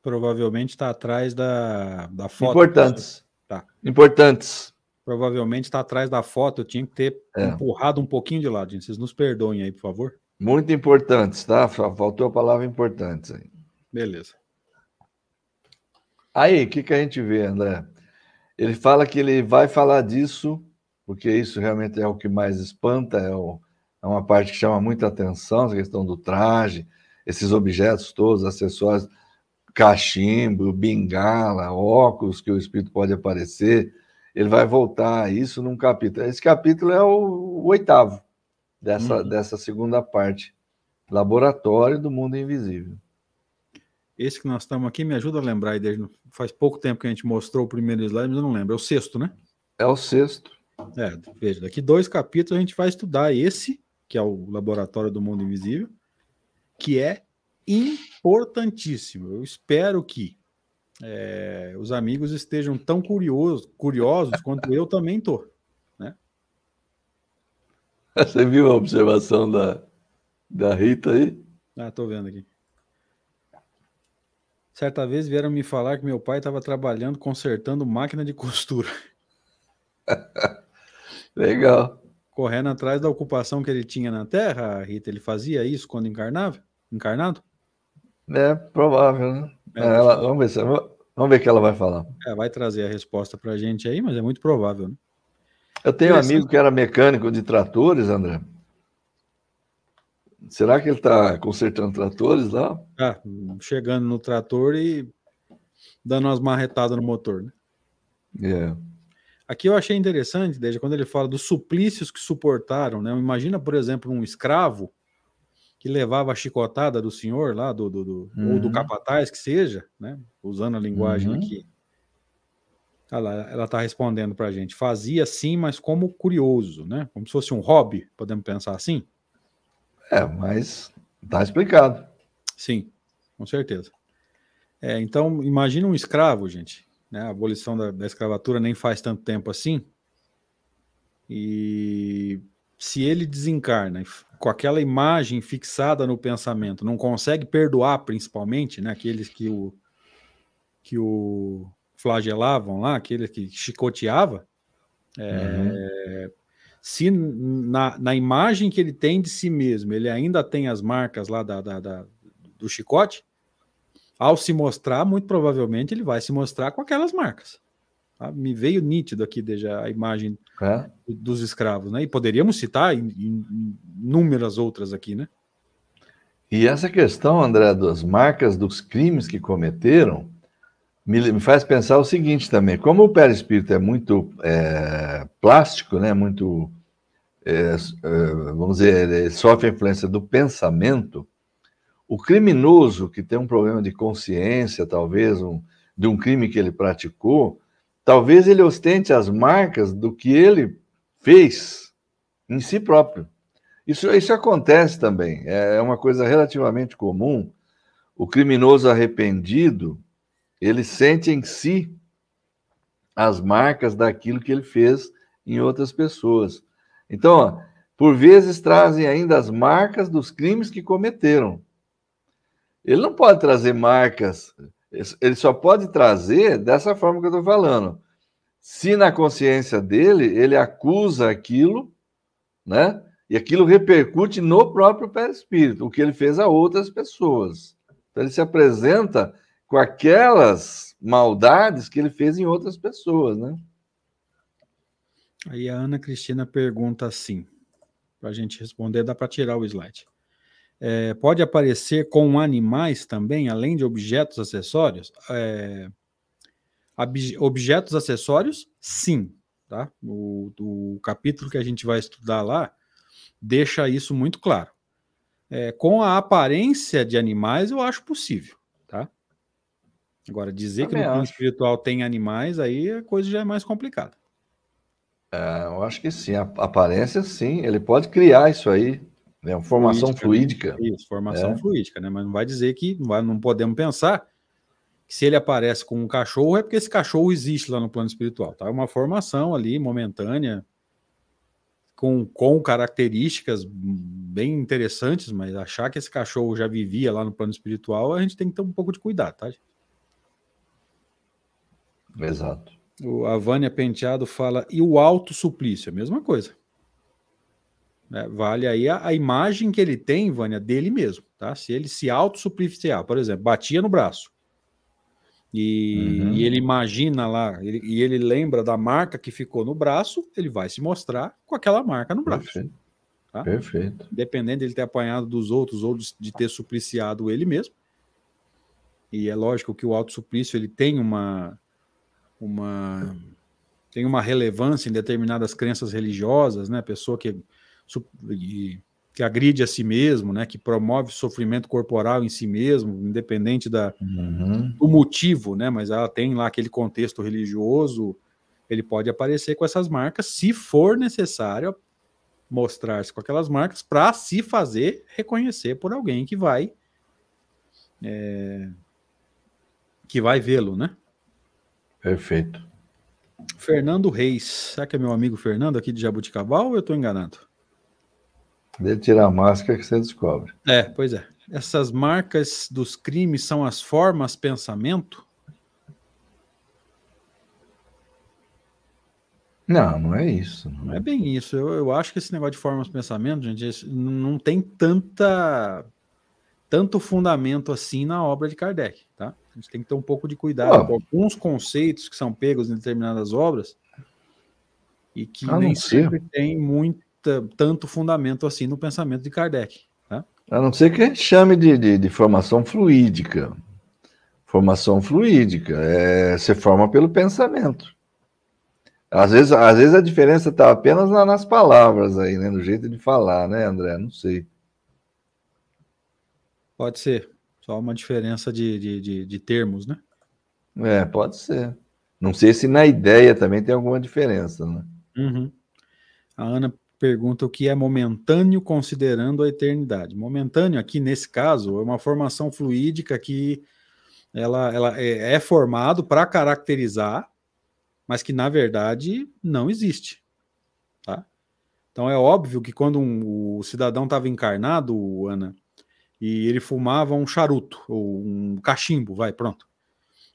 Provavelmente está atrás da, da foto. Importantes. Tá. Importantes. Provavelmente está atrás da foto. Eu tinha que ter é. empurrado um pouquinho de lado, gente. Vocês nos perdoem aí, por favor. Muito importantes, tá? Faltou a palavra importantes aí. Beleza. Aí, o que, que a gente vê, André? Ele fala que ele vai falar disso, porque isso realmente é o que mais espanta, é, o, é uma parte que chama muita atenção, a questão do traje, esses objetos todos, acessórios cachimbo, bengala, óculos que o espírito pode aparecer. Ele vai voltar a isso num capítulo. Esse capítulo é o, o oitavo dessa, uhum. dessa segunda parte. Laboratório do Mundo Invisível. Esse que nós estamos aqui me ajuda a lembrar, desde, faz pouco tempo que a gente mostrou o primeiro slide, mas eu não lembro. É o sexto, né? É o sexto. É, veja, daqui dois capítulos a gente vai estudar esse, que é o Laboratório do Mundo Invisível, que é importantíssimo. Eu espero que é, os amigos estejam tão curiosos, curiosos quanto eu também estou. Né? Você viu a observação da, da Rita aí? Ah, estou vendo aqui. Certa vez vieram me falar que meu pai estava trabalhando consertando máquina de costura. Legal. Correndo atrás da ocupação que ele tinha na Terra, Rita, ele fazia isso quando encarnava? Encarnado? É provável, né? É, Ela, vamos ver se Vamos ver o que ela vai falar. É, vai trazer a resposta para a gente aí, mas é muito provável. Né? Eu tenho um amigo que era mecânico de tratores, André. Será que ele está consertando tratores lá? Ah, chegando no trator e dando umas marretadas no motor, né? É. Aqui eu achei interessante, desde quando ele fala dos suplícios que suportaram, né? Imagina, por exemplo, um escravo que levava a chicotada do senhor lá, do, do, do uhum. ou do uhum. capataz, que seja, né? Usando a linguagem uhum. aqui. Ela está respondendo para a gente. Fazia sim, mas como curioso, né? Como se fosse um hobby, podemos pensar assim? É, mas está explicado. Sim, com certeza. É, então, imagina um escravo, gente. Né? A abolição da, da escravatura nem faz tanto tempo assim. E se ele desencarna com aquela imagem fixada no pensamento, não consegue perdoar, principalmente, né, aqueles que o, que o flagelavam lá, aqueles que chicoteava, é, uhum. se na, na imagem que ele tem de si mesmo, ele ainda tem as marcas lá da, da, da do chicote, ao se mostrar, muito provavelmente ele vai se mostrar com aquelas marcas. Tá? Me veio nítido aqui desde a imagem é. dos escravos, né? E poderíamos citar inúmeras outras aqui, né? E essa questão, André, das marcas dos crimes que cometeram, me, faz pensar o seguinte também: como o perispírito é muito é, plástico, né? Muito, é, é vamos dizer, ele sofre a influência do pensamento. O criminoso que tem um problema de consciência, talvez, um, de um crime que ele praticou, talvez ele ostente as marcas do que ele fez em si próprio. Isso, isso acontece também, é uma coisa relativamente comum. O criminoso arrependido, ele sente em si as marcas daquilo que ele fez em outras pessoas. Então, ó, por vezes trazem ainda as marcas dos crimes que cometeram. Ele não pode trazer marcas, ele só pode trazer dessa forma que eu estou falando. Se na consciência dele ele acusa aquilo, né? E aquilo repercute no próprio perispírito, o que ele fez a outras pessoas. Então ele se apresenta com aquelas maldades que ele fez em outras pessoas, né? Aí a Ana Cristina pergunta assim, para a gente responder, dá para tirar o slide é, pode aparecer com animais também, além de objetos acessórios? É, objetos acessórios, sim. Tá? O, o, capítulo que a gente vai estudar lá deixa isso muito claro. É, com a aparência de animais, eu acho possível. Tá? Agora, dizer Também que no plano espiritual tem animais, aí a coisa já é mais complicada. É, eu acho que sim, a aparência sim, ele pode criar isso aí, é uma formação fluídica. fluídica. Isso, formação é. fluídica, né? Mas não vai dizer que não, vai, não podemos pensar que se ele aparece com um cachorro é porque esse cachorro existe lá no plano espiritual, tá? É uma formação ali momentânea com, com características bem interessantes, mas achar que esse cachorro já vivia lá no plano espiritual, a gente tem que ter um pouco de cuidado, tá? Exato. O, a Vânia Penteado fala, e o alto suplício? A mesma coisa. Né? Vale aí a, a, imagem que ele tem, Vânia, dele mesmo. Tá? Se ele se autossupliciar, por exemplo, batia no braço. E, uhum. e ele imagina lá, ele, e ele lembra da marca que ficou no braço, ele vai se mostrar com aquela marca no braço. Perfeito. Tá? Perfeito. Dependendo de ele ter apanhado dos outros ou de ter supliciado ele mesmo. E é lógico que o autossuplício ele tem uma, uma tem uma relevância em determinadas crenças religiosas, né? Pessoa que que agride a si mesmo, né, que promove sofrimento corporal em si mesmo, independente da, uhum. do motivo, né, mas ela tem lá aquele contexto religioso, ele pode aparecer com essas marcas, se for necessário mostrar-se com aquelas marcas para se fazer reconhecer por alguém que vai é, que vai vê-lo, né? Perfeito. Fernando Reis, será que é meu amigo Fernando aqui de Jabuticabal ou eu estou enganado? De tirar a máscara que você descobre. É, pois é. Essas marcas dos crimes são as formas pensamento? Não, não é isso. Não é bem isso. Eu, eu acho que esse negócio de formas pensamento, gente, não tem tanta tanto fundamento assim na obra de Kardec, tá? A gente tem que ter um pouco de cuidado com alguns conceitos que são pegos em determinadas obras e que nem sempre tem muita, tanto fundamento assim no pensamento de Kardec, tá? A não ser que a gente chame de, de, de formação fluídica. Formação fluídica é se forma pelo pensamento. Às vezes, às vezes a diferença está apenas nas palavras aí, né? No jeito de falar, né, André? Não sei. Pode ser. Só uma diferença de, de, de, de termos, né? É, pode ser. Não sei se na ideia também tem alguma diferença, né? Uhum. A Ana pergunta o que é momentâneo considerando a eternidade. Momentâneo aqui nesse caso é uma formação fluídica que ela, ela é, é formado para caracterizar mas que na verdade não existe. Tá? Então é óbvio que quando um, o cidadão estava encarnado, Ana, e ele fumava um charuto ou um cachimbo, vai, pronto.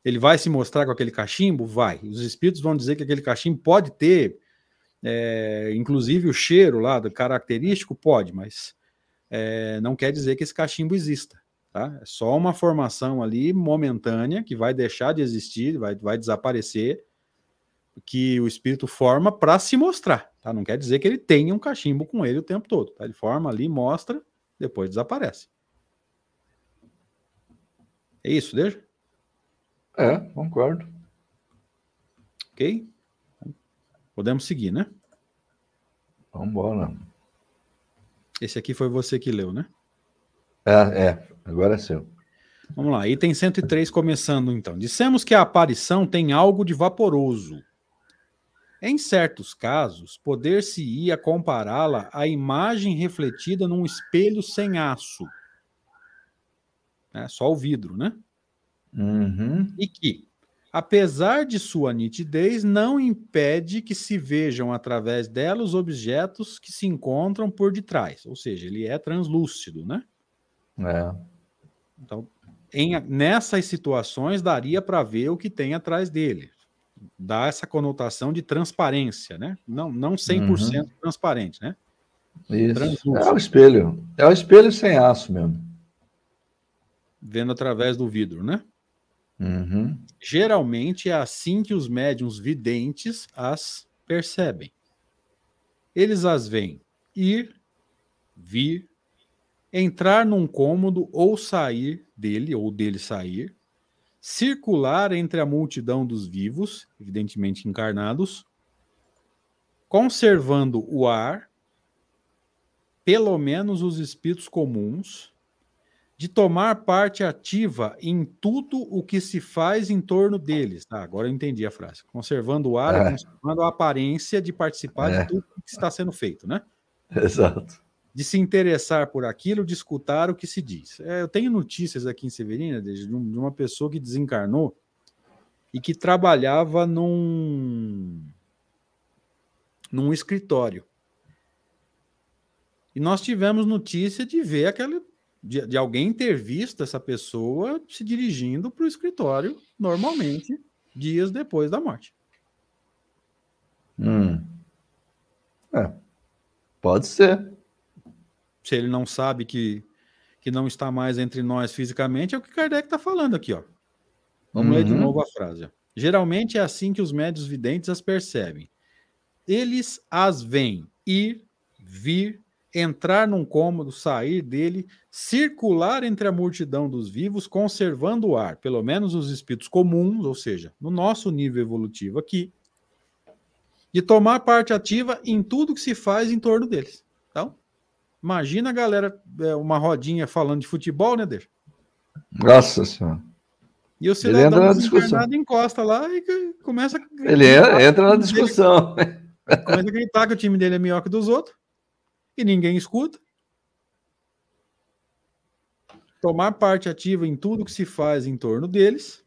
Ele vai se mostrar com aquele cachimbo? Vai. Os espíritos vão dizer que aquele cachimbo pode ter, é, inclusive o cheiro lá, do característico, pode, mas é, não quer dizer que esse cachimbo exista. Tá? É só uma formação ali momentânea que vai deixar de existir, vai, vai desaparecer que o espírito forma para se mostrar, tá? Não quer dizer que ele tenha um cachimbo com ele o tempo todo, tá? Ele forma ali, mostra, depois desaparece. É isso, deixa? É, concordo. Ok? Podemos seguir, né? Vamos embora. Esse aqui foi você que leu, né? É, é. Agora é seu. Vamos lá, item 103 começando então. Dissemos que a aparição tem algo de vaporoso, em certos casos, poder-se-ia compará-la à imagem refletida num espelho sem aço. É, só o vidro, né? Uhum. E que, apesar de sua nitidez, não impede que se vejam através dela os objetos que se encontram por detrás. Ou seja, ele é translúcido, né? É. Então, em, nessas situações, daria para ver o que tem atrás dele dá essa conotação de transparência, né? Não, não 100% uhum. transparente, né? Isso. É o espelho. É o espelho sem aço mesmo. Vendo através do vidro, né? Uhum. Geralmente é assim que os médiums videntes as percebem. Eles as veem ir, vir, entrar num cômodo ou sair dele, ou dele sair, circular entre a multidão dos vivos, evidentemente encarnados, conservando o ar, pelo menos os espíritos comuns, de tomar parte ativa em tudo o que se faz em torno deles. Tá, agora eu entendi a frase. Conservando o ar, é. conservando a aparência de participar é. de tudo que está sendo feito, né? Exato de se interessar por aquilo, de escutar o que se diz. É, eu tenho notícias aqui em Severina de, de uma pessoa que desencarnou e que trabalhava num, num escritório. E nós tivemos notícia de ver aquela. De, de alguém ter visto essa pessoa se dirigindo para o escritório normalmente, dias depois da morte. Hum. É, pode ser se ele não sabe que, que não está mais entre nós fisicamente, é o que Kardec está falando aqui, ó. Vamos uhum. ler de uhum. novo a frase. Geralmente é assim que os médios videntes as percebem. Eles as veem ir, vir, entrar num cômodo, sair dele, circular entre a multidão dos vivos, conservando o ar, pelo menos os espíritos comuns, ou seja, no nosso nível evolutivo aqui, de tomar parte ativa em tudo que se faz em torno deles. Então, Imagina a galera, é, uma rodinha falando de futebol, né, Deixa? Nossa Senhora. E o cidadão desencarnado encosta lá e começa a... Ele entra na discussão. Dele, começa a gritar que o time dele é melhor que dos outros e ninguém escuta. Tomar parte ativa em tudo que se faz em torno deles.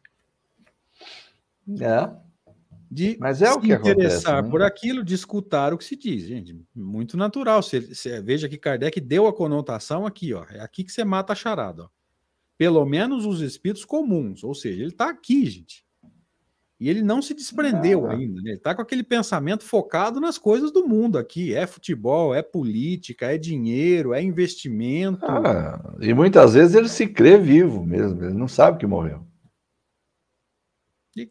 É de Mas é se o que interessar acontece, né? por aquilo, de escutar o que se diz, gente. Muito natural. Você, você, veja que Kardec deu a conotação aqui, ó. É aqui que você mata a charada. Ó. Pelo menos os espíritos comuns, ou seja, ele está aqui, gente. E ele não se desprendeu ah. ainda. Né? Ele está com aquele pensamento focado nas coisas do mundo aqui. É futebol, é política, é dinheiro, é investimento. Ah, e muitas vezes ele se crê vivo mesmo. Ele não sabe que morreu. E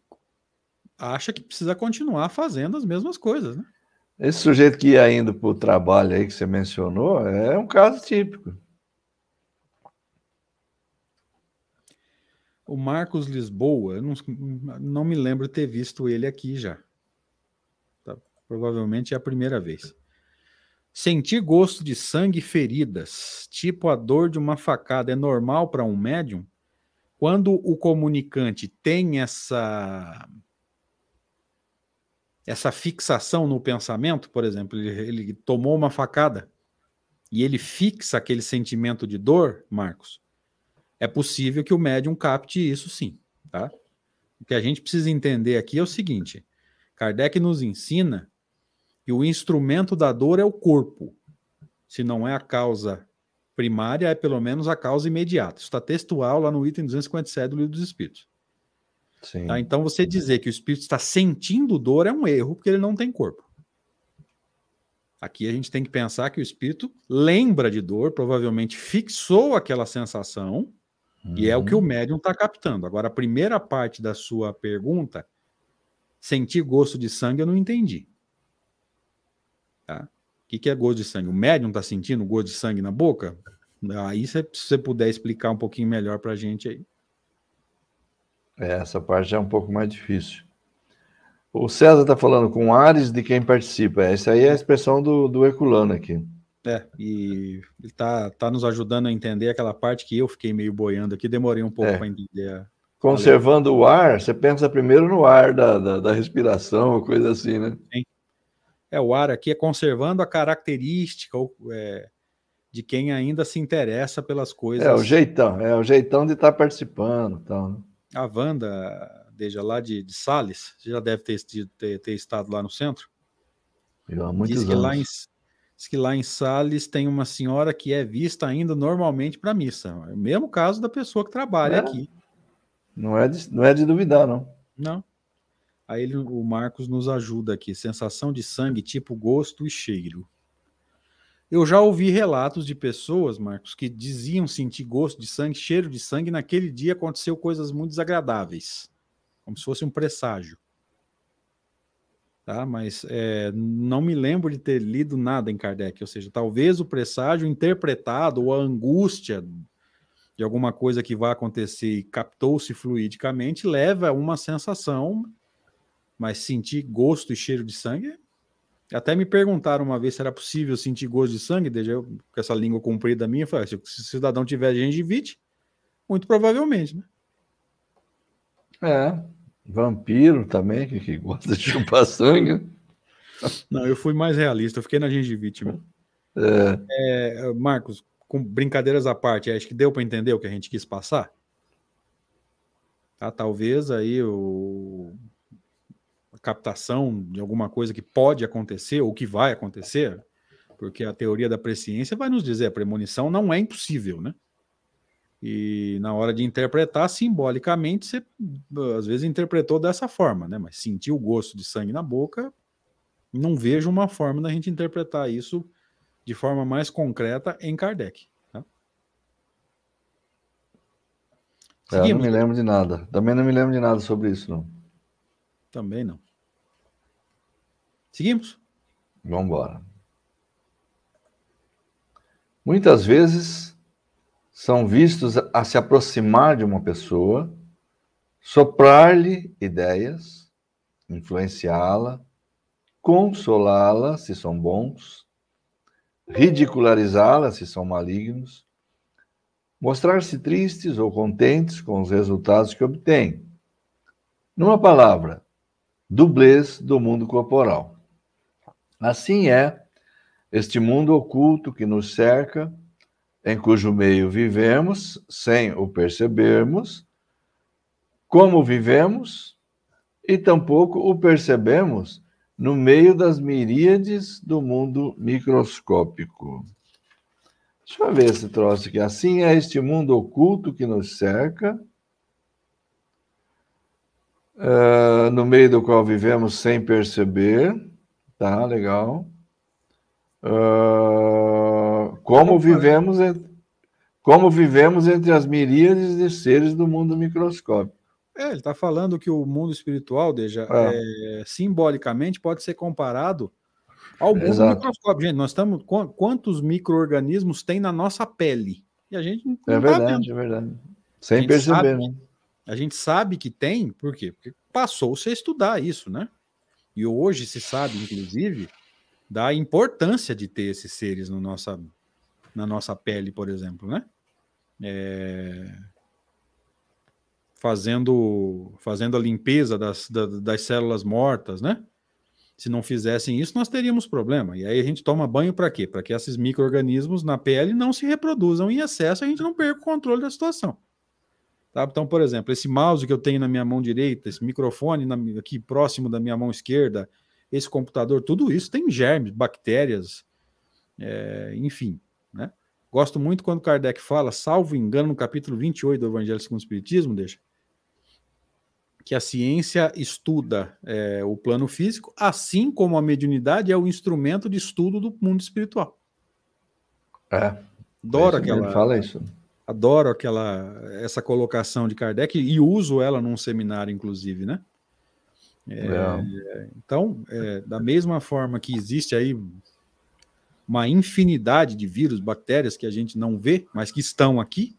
acha que precisa continuar fazendo as mesmas coisas, né? Esse sujeito que ia indo para o trabalho aí que você mencionou é um caso típico. O Marcos Lisboa, não, não me lembro ter visto ele aqui já. Tá, provavelmente é a primeira vez. Sentir gosto de sangue e feridas, tipo a dor de uma facada, é normal para um médium? Quando o comunicante tem essa essa fixação no pensamento, por exemplo, ele, ele tomou uma facada e ele fixa aquele sentimento de dor, Marcos, é possível que o médium capte isso sim, tá? O que a gente precisa entender aqui é o seguinte: Kardec nos ensina que o instrumento da dor é o corpo. Se não é a causa primária, é pelo menos a causa imediata. Isso está textual lá no item 257 do Livro dos Espíritos. Tá? Então, você dizer que o espírito está sentindo dor é um erro, porque ele não tem corpo. Aqui a gente tem que pensar que o espírito lembra de dor, provavelmente fixou aquela sensação e é o que o uhum. médium está captando. Agora, a primeira parte da sua pergunta, sentir gosto de sangue, eu não entendi. Tá? O que, que é gosto de sangue? O médium está sentindo gosto de sangue na boca? Aí, se você puder explicar um pouquinho melhor para a gente aí. É, essa parte é um pouco mais difícil. O César está falando com Ares de quem participa. Essa aí é a expressão do, do Herculano aqui. É, e ele tá, tá nos ajudando a entender aquela parte que eu fiquei meio boiando aqui, demorei um pouco é. para entender. A... Conservando o ar, você pensa primeiro no ar da, da, da respiração, coisa assim, né? Sim. É, o ar aqui é conservando a característica é, de quem ainda se interessa pelas coisas. É, o jeitão, é o jeitão de estar tá participando. Então, né? A Wanda, desde lá de, de Sales, já deve ter, ter, ter estado lá no centro. Eu, há muitos Diz que anos. lá em, Diz que lá em Sales tem uma senhora que é vista ainda normalmente para missa. É o mesmo caso da pessoa que trabalha é. aqui. Não é, de, não é de duvidar, não. Não. Aí ele, o Marcos nos ajuda aqui. Sensação de sangue, tipo gosto e cheiro. Eu já ouvi relatos de pessoas, Marcos, que diziam sentir gosto de sangue, cheiro de sangue, naquele dia aconteceu coisas muito desagradáveis, como se fosse um presságio tá? Mas é, não me lembro de ter lido nada em Kardec, ou seja, talvez o presságio interpretado ou a angústia de alguma coisa que vai acontecer e captou-se fluidicamente leva a uma sensação, mas sentir gosto e cheiro de sangue. Até me perguntaram uma vez se era possível sentir gosto de sangue, desde eu, com essa língua comprida minha, falei, se o cidadão tiver gengivite, muito provavelmente, né? É, Vampiro também, que, que gosta de chupar sangue. Não, eu fui mais realista, eu fiquei na gengivite. É. É, Marcos, com brincadeiras à parte, acho que deu para entender o que a gente quis passar? Tá, talvez aí o, a captação de alguma coisa que pode acontecer ou que vai acontecer, porque a teoria da presciência vai nos dizer a premonição não é impossível, né? E na hora de interpretar, simbolicamente, você às vezes interpretou dessa forma, né? Mas sentir o gosto de sangue na boca, não vejo uma forma da gente interpretar isso de forma mais concreta em Kardec. Tá? É, eu não me lembro de nada. Também não me lembro de nada sobre isso, não. Também não. Seguimos? Vamos embora. Muitas vezes são vistos a se aproximar de uma pessoa, soprar-lhe ideias, influenciá-la, consolá-la, se são bons, ridicularizá-la, se são malignos, mostrar-se tristes ou contentes com os resultados que obtêm. Numa palavra, dublês do mundo corporal. Assim é este mundo oculto que nos cerca em cujo meio vivemos sem o percebermos, como vivemos e tampouco o percebemos no meio das miríades do mundo microscópico. Deixa eu ver esse troço aqui. Assim é este mundo oculto que nos cerca. Uh, no meio do qual vivemos sem perceber. Tá, legal. Uh, como vivemos como vivemos entre as miríades de seres do mundo microscópico. É, ele está falando que o mundo espiritual, Deja, é. É, simbolicamente pode ser comparado ao mundo Exato. microscópico. Gente, nós estamos. Quantos micro-organismos tem na nossa pele? E a gente não É tá verdade, tá é verdade. Sem perceber, sabe, né? A gente sabe que tem, por quê? Porque passou-se a estudar isso, né? E hoje se sabe, inclusive, da importância de ter esses seres no nossa, na nossa pele, por exemplo, né? É... Fazendo, fazendo a limpeza das, das, das células mortas, né? Se não fizessem isso, nós teríamos problema. E aí a gente toma banho para quê? Para que esses micro-organismos na pele não se reproduzam em excesso, a gente não perca o controle da situação. Tá? Então, por exemplo, esse mouse que eu tenho na minha mão direita, esse microfone na, aqui próximo da minha mão esquerda, esse computador, tudo isso tem germes, bactérias, é, enfim. Né? Gosto muito quando Kardec fala, salvo engano, no capítulo 28 do Evangelho segundo o Espiritismo, deixa, que a ciência estuda é, o plano físico, assim como a mediunidade é o instrumento de estudo do mundo espiritual. É. Adoro aquela. Fala isso. Adoro aquela essa colocação de Kardec e uso ela num seminário, inclusive, né? É. Então, é, da mesma forma que existe aí uma infinidade de vírus, bactérias que a gente não vê, mas que estão aqui,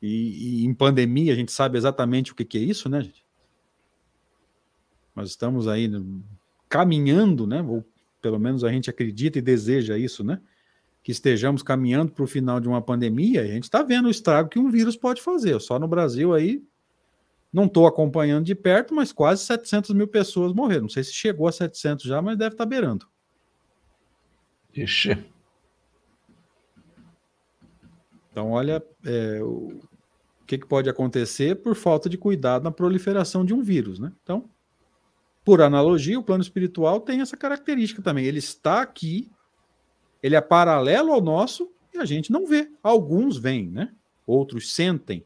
e, e em pandemia a gente sabe exatamente o que, que é isso, né, gente? Nós estamos aí caminhando, né? Ou pelo menos a gente acredita e deseja isso, né? que estejamos caminhando para o final de uma pandemia, a gente está vendo o estrago que um vírus pode fazer. Só no Brasil aí, não estou acompanhando de perto, mas quase 700 mil pessoas morreram. Não sei se chegou a 700 já, mas deve estar tá beirando. Ixi. Então, olha, é, o que, que pode acontecer por falta de cuidado na proliferação de um vírus, né? Então, por analogia, o plano espiritual tem essa característica também. Ele está aqui ele é paralelo ao nosso e a gente não vê. Alguns veem, né? Outros sentem.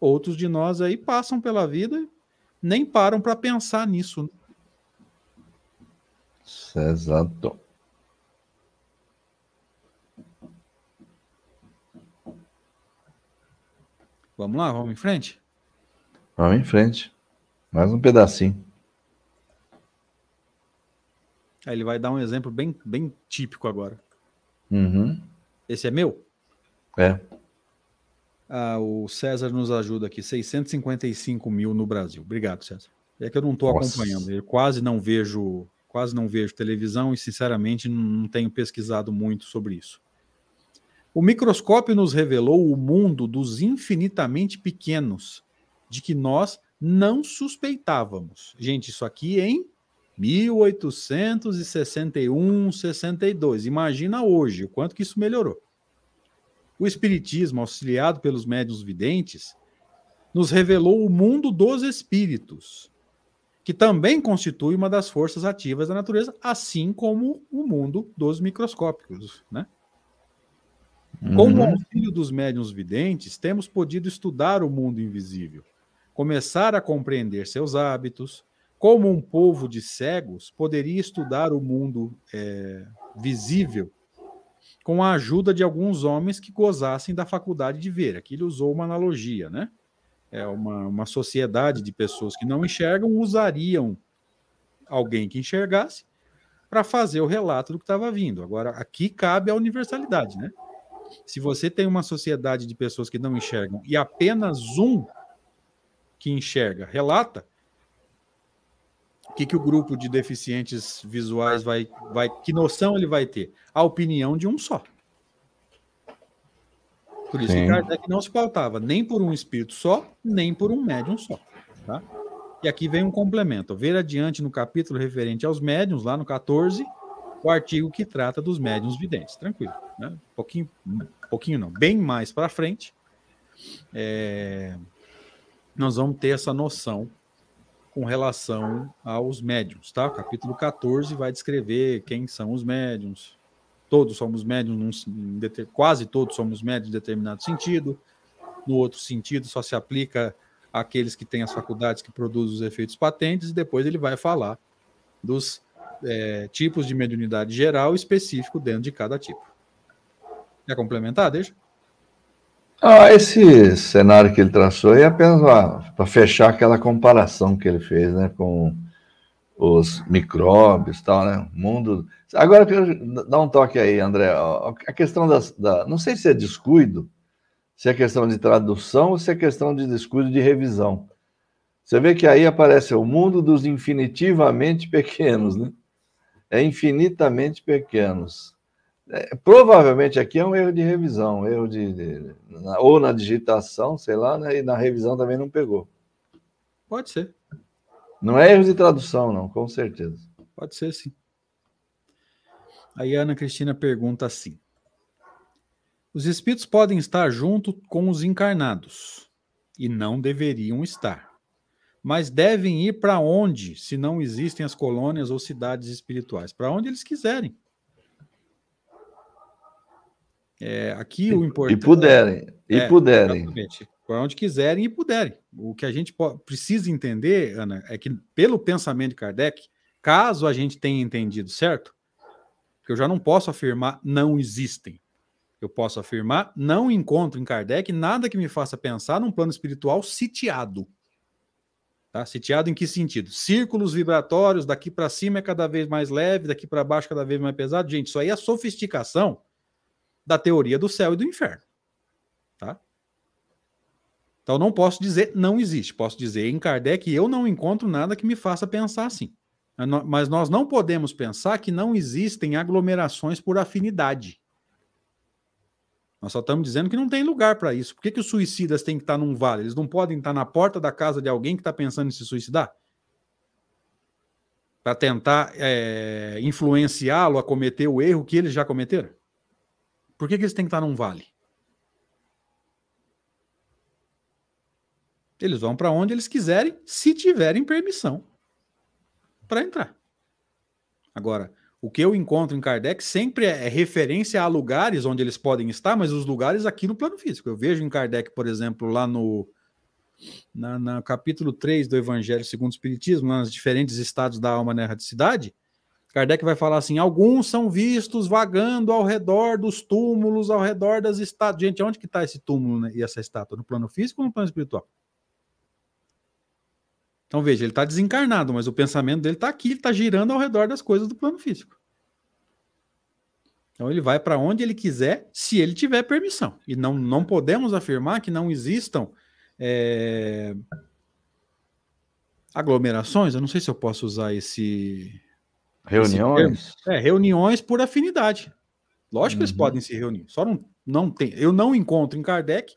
Outros de nós aí passam pela vida e nem param para pensar nisso. Exato. Vamos lá, vamos em frente? Vamos em frente. Mais um pedacinho. Aí ele vai dar um exemplo bem, bem típico agora. Uhum. Esse é meu? É. Ah, o César nos ajuda aqui, 655 mil no Brasil. Obrigado, César. É que eu não estou acompanhando, eu quase não vejo, quase não vejo televisão e sinceramente não tenho pesquisado muito sobre isso. O microscópio nos revelou o mundo dos infinitamente pequenos, de que nós não suspeitávamos. Gente, isso aqui em 1861, 62. Imagina hoje o quanto que isso melhorou. O Espiritismo, auxiliado pelos médios videntes, nos revelou o mundo dos espíritos, que também constitui uma das forças ativas da natureza, assim como o mundo dos microscópicos. Né? Uhum. Com o auxílio dos médiuns videntes, temos podido estudar o mundo invisível, começar a compreender seus hábitos, como um povo de cegos poderia estudar o mundo é, visível com a ajuda de alguns homens que gozassem da faculdade de ver. Aqui ele usou uma analogia, né? É uma, uma sociedade de pessoas que não enxergam usariam alguém que enxergasse para fazer o relato do que estava vindo. Agora, aqui cabe a universalidade, né? Se você tem uma sociedade de pessoas que não enxergam e apenas um que enxerga relata, o que, que o grupo de deficientes visuais vai, vai. Que noção ele vai ter? A opinião de um só. Por isso Sim. que Kardec não se pautava nem por um espírito só, nem por um médium só. Tá? E aqui vem um complemento. Ver adiante no capítulo referente aos médiums, lá no 14, o artigo que trata dos médiums videntes. Tranquilo. Né? Pouquinho, um pouquinho não, bem mais para frente, é, nós vamos ter essa noção com relação aos médiums, tá? O capítulo 14 vai descrever quem são os médiums. Todos somos médiums, quase todos somos médiums em determinado sentido. No outro sentido, só se aplica aqueles que têm as faculdades que produzem os efeitos patentes, e depois ele vai falar dos é, tipos de mediunidade geral específico dentro de cada tipo. Quer complementar? Deixa. Ah, esse cenário que ele traçou é apenas para fechar aquela comparação que ele fez né, com os micróbios tal, né? Mundo. Agora, dá um toque aí, André. A questão da. Não sei se é descuido, se é questão de tradução ou se é questão de descuido de revisão. Você vê que aí aparece o mundo dos infinitivamente pequenos, né? É infinitamente pequenos. É, provavelmente aqui é um erro de revisão, um erro de, de ou na digitação, sei lá, né? e na revisão também não pegou. Pode ser. Não é erro de tradução, não, com certeza. Pode ser, sim. Aí a Ana Cristina pergunta assim: Os espíritos podem estar junto com os encarnados e não deveriam estar. Mas devem ir para onde, se não existem as colônias ou cidades espirituais? Para onde eles quiserem. É, aqui o importante. E puderem. E é, puderem. Exatamente para onde quiserem e puderem. O que a gente precisa entender, Ana, é que pelo pensamento de Kardec, caso a gente tenha entendido certo, que eu já não posso afirmar não existem. Eu posso afirmar não encontro em Kardec nada que me faça pensar num plano espiritual sitiado. Tá? Sitiado em que sentido? Círculos vibratórios, daqui para cima é cada vez mais leve, daqui para baixo cada vez mais pesado. Gente, isso aí é a sofisticação da teoria do céu e do inferno. Tá? Então não posso dizer não existe, posso dizer em Kardec eu não encontro nada que me faça pensar assim. Mas nós não podemos pensar que não existem aglomerações por afinidade. Nós só estamos dizendo que não tem lugar para isso. Por que, que os suicidas têm que estar num vale? Eles não podem estar na porta da casa de alguém que está pensando em se suicidar? Para tentar é, influenciá-lo a cometer o erro que eles já cometeram? Por que, que eles têm que estar num vale? Eles vão para onde eles quiserem, se tiverem permissão para entrar. Agora, o que eu encontro em Kardec sempre é, referência a lugares onde eles podem estar, mas os lugares aqui no plano físico. Eu vejo em Kardec, por exemplo, lá no na, na capítulo 3 do Evangelho segundo o Espiritismo, nos diferentes estados da alma na erraticidade, Kardec vai falar assim: alguns são vistos vagando ao redor dos túmulos, ao redor das estátuas. Gente, onde que está esse túmulo né, e essa estátua? No plano físico ou no plano espiritual? Então veja, ele está desencarnado, mas o pensamento dele está aqui, ele está girando ao redor das coisas do plano físico. Então ele vai para onde ele quiser, se ele tiver permissão. E não, não podemos afirmar que não existam é... aglomerações. Eu não sei se eu posso usar esse. Reuniões? Esse é, reuniões por afinidade. Lógico que eles uhum. podem se reunir. Só não, não tem. Eu não encontro em Kardec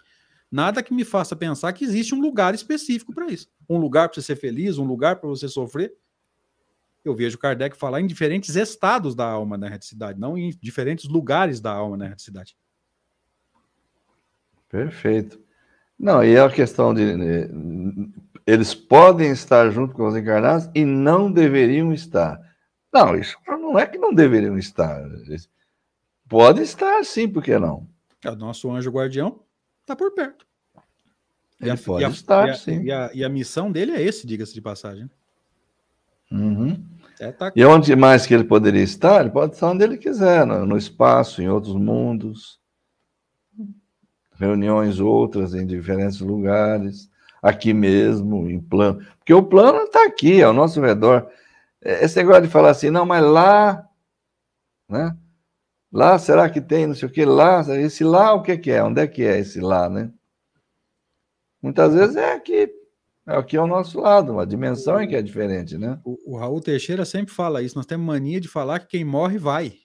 nada que me faça pensar que existe um lugar específico para isso. Um lugar para você ser feliz, um lugar para você sofrer. Eu vejo Kardec falar em diferentes estados da alma na reticidade, não em diferentes lugares da alma na reticidade. Perfeito. Não, e é a questão de. Eles podem estar junto com os encarnados e não deveriam estar. Não, isso não é que não deveriam estar. Pode estar sim, por que não? É o nosso anjo guardião Está por perto. Ele e a, pode e a, estar, e a, sim. E a, e a missão dele é esse, diga-se de passagem. Uhum. É, tá e onde mais que ele poderia estar? Ele pode estar onde ele quiser, no, no espaço, em outros mundos, reuniões outras em diferentes lugares, aqui mesmo, em plano. Porque o plano está aqui, ao nosso redor. É, esse negócio de falar assim, não, mas lá, né? Lá, será que tem não sei o que lá? Esse lá, o que, que é? Onde é que é esse lá, né? Muitas vezes é aqui, é aqui ao nosso lado, uma dimensão em que é diferente, né? O, o Raul Teixeira sempre fala isso. Nós temos mania de falar que quem morre vai.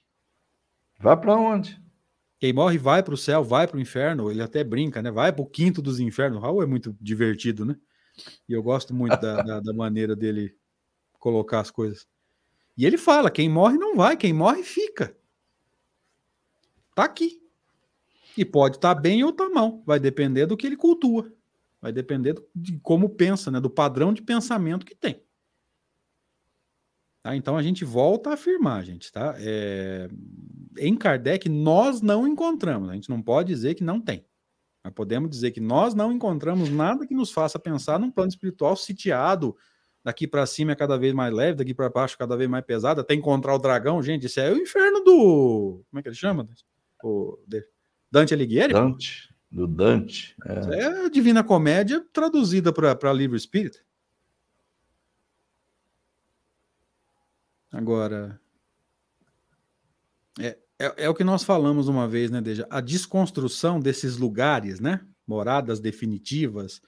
Vai para onde? Quem morre vai para o céu, vai para o inferno. Ele até brinca, né? Vai para o quinto dos infernos. O Raul é muito divertido, né? E eu gosto muito da, da, da maneira dele colocar as coisas. E ele fala: quem morre não vai, quem morre fica. Está aqui. E pode estar tá bem ou tá mal. Vai depender do que ele cultua. Vai depender de como pensa, né? do padrão de pensamento que tem. Tá? Então a gente volta a afirmar, gente. Tá? É... Em Kardec, nós não encontramos. A gente não pode dizer que não tem. Mas podemos dizer que nós não encontramos nada que nos faça pensar num plano espiritual sitiado, daqui para cima é cada vez mais leve, daqui para baixo cada vez mais pesado, até encontrar o dragão, gente, isso é o inferno do. Como é que ele chama? O Dante Alighieri? Dante, do Dante. É, é a Divina Comédia traduzida para livro espírita. Agora, é, é, é, o que nós falamos uma vez, né, Deja? A desconstrução desses lugares, né? Moradas definitivas.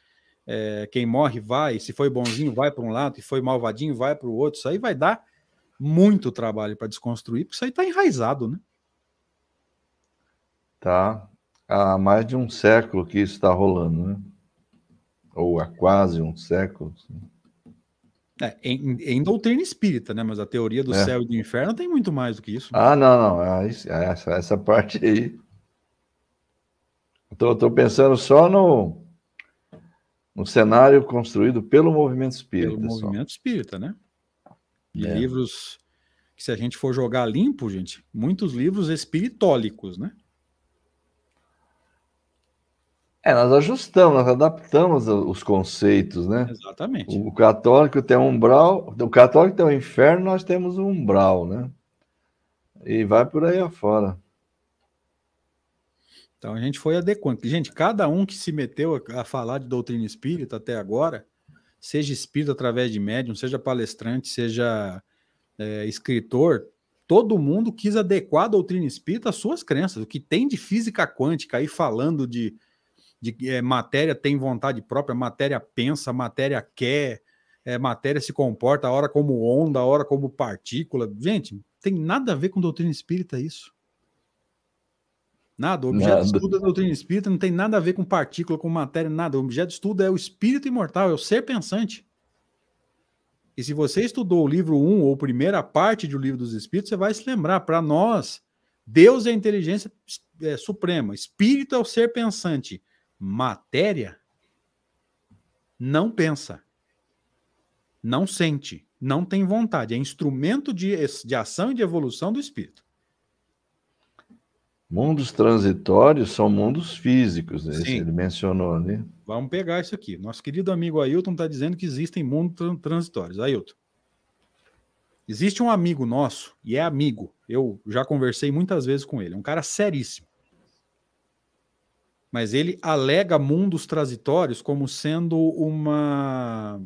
É, quem morre vai, se foi bonzinho, vai para um lado, se foi malvadinho, vai para o outro. Isso aí vai dar muito trabalho para desconstruir, porque isso aí está enraizado, né? Tá. Há mais de um século que isso está rolando, né? Ou há quase um século. Assim. É, em, em, doutrina espírita, né? Mas a teoria do é. céu e do inferno tem muito mais do que isso. Ah, não, não. Ah, essa, essa parte aí. Estou pensando só no, no cenário construído pelo movimento espírita. Pelo só. movimento espírita, né? E é. livros que, se a gente for jogar limpo, gente, muitos livros espiritólicos, né? É, nós ajustamos, nós adaptamos os conceitos, né? Exatamente. O católico tem um umbral, o católico tem um inferno, nós temos um umbral, né? E vai por aí afora. Então a gente foi adequando. Gente, cada um que se meteu a, falar de doutrina espírita até agora, seja espírita através de médium, seja palestrante, seja é, escritor, todo mundo quis adequar a doutrina espírita às suas crenças. O que tem de física quântica aí falando de de é, matéria tem vontade própria, matéria pensa, matéria quer, é, matéria se comporta, a hora como onda, a hora como partícula. Gente, tem nada a ver com doutrina espírita isso. Nada. O objeto nada. de estudo da doutrina espírita não tem nada a ver com partícula, com matéria, nada. O objeto de estudo é o espírito imortal, é o ser pensante. E se você estudou o livro 1 ou primeira parte do livro dos espíritos, você vai se lembrar, para nós, Deus é a inteligência é, suprema, espírito é o ser pensante matéria não pensa, não sente, não tem vontade, é instrumento de, de ação e de evolução do espírito. Mundos transitórios são mundos físicos, né? ele mencionou ali. Né? Vamos pegar isso aqui. Nosso querido amigo Ailton está dizendo que existem mundos transitórios. Ailton, existe um amigo nosso, e é amigo, eu já conversei muitas vezes com ele, um cara seríssimo mas ele alega mundos transitórios como sendo uma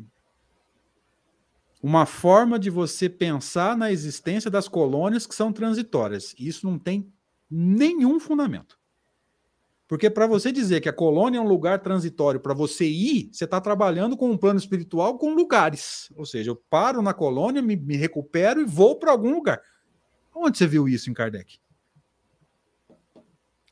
uma forma de você pensar na existência das colônias que são transitórias. Isso não tem nenhum fundamento. Porque para você dizer que a colônia é um lugar transitório para você ir, você está trabalhando com um plano espiritual com lugares. Ou seja, eu paro na colônia, me, me recupero e vou para algum lugar. Onde você viu isso em Kardec?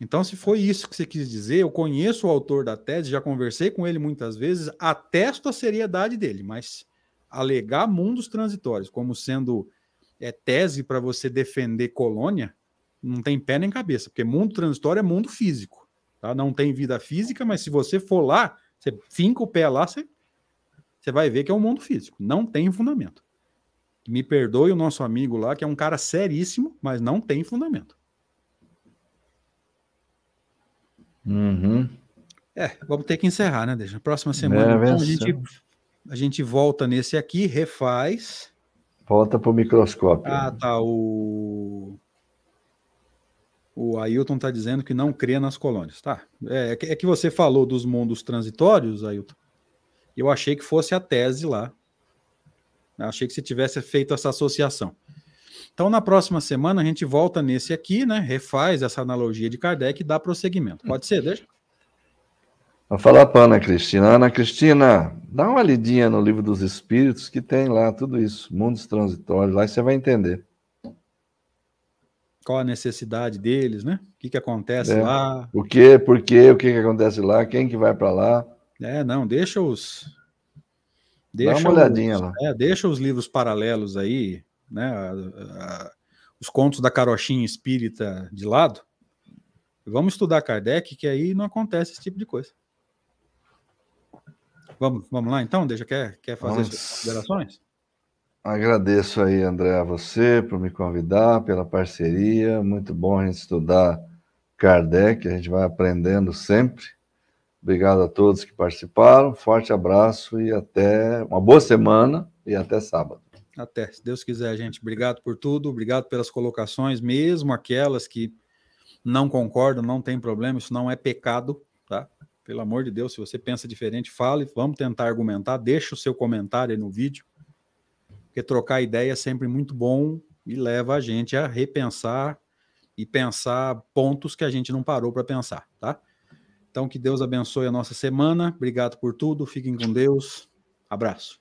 Então, se foi isso que você quis dizer, eu conheço o autor da tese, já conversei com ele muitas vezes, atesto a seriedade dele, mas alegar mundos transitórios como sendo é, tese para você defender colônia, não tem pé nem cabeça, porque mundo transitório é mundo físico. Tá? Não tem vida física, mas se você for lá, você finca o pé lá, você, você vai ver que é um mundo físico. Não tem fundamento. Me perdoe o nosso amigo lá, que é um cara seríssimo, mas não tem fundamento. Uhum. É, vamos ter que encerrar, né? Deixa. Próxima semana é, então, a, gente, a gente volta nesse aqui, refaz. Volta para o microscópio. Ah, tá. O, o Ailton está dizendo que não crê nas colônias. Tá. É, é que você falou dos mundos transitórios, Ailton. Eu achei que fosse a tese lá. Eu achei que você tivesse feito essa associação. Então, na próxima semana, a gente volta nesse aqui, né? Refaz essa analogia de Kardec e dá prosseguimento. Pode ser, deixa? Vou falar para Ana Cristina. Ana Cristina, dá uma lidinha no livro dos Espíritos, que tem lá tudo isso, mundos transitórios, lá você vai entender. Qual a necessidade deles, né? O que, que acontece é. lá? O que, por quê, o que, que acontece lá, quem que vai para lá. É, não, deixa os. Deixa Dá uma olhadinha os, lá. É, deixa os livros paralelos aí, né, a, a, os contos da carochinha espírita de lado, vamos estudar Kardec, que aí não acontece esse tipo de coisa. Vamos, vamos lá então? Deixa, quer, quer fazer vamos. suas considerações? Agradeço aí, André, a você por me convidar, pela parceria. Muito bom a gente estudar Kardec, a gente vai aprendendo sempre. Obrigado a todos que participaram. Forte abraço e até uma boa semana e até sábado. Até, se Deus quiser, gente. Obrigado por tudo, obrigado pelas colocações, mesmo aquelas que não concordam, não tem problema, isso não é pecado, tá? Pelo amor de Deus, se você pensa diferente, fale, vamos tentar argumentar, deixa o seu comentário aí no vídeo, porque trocar ideia é sempre muito bom e leva a gente a repensar e pensar pontos que a gente não parou para pensar, tá? Então, que Deus abençoe a nossa semana. Obrigado por tudo. Fiquem com Deus. Abraço.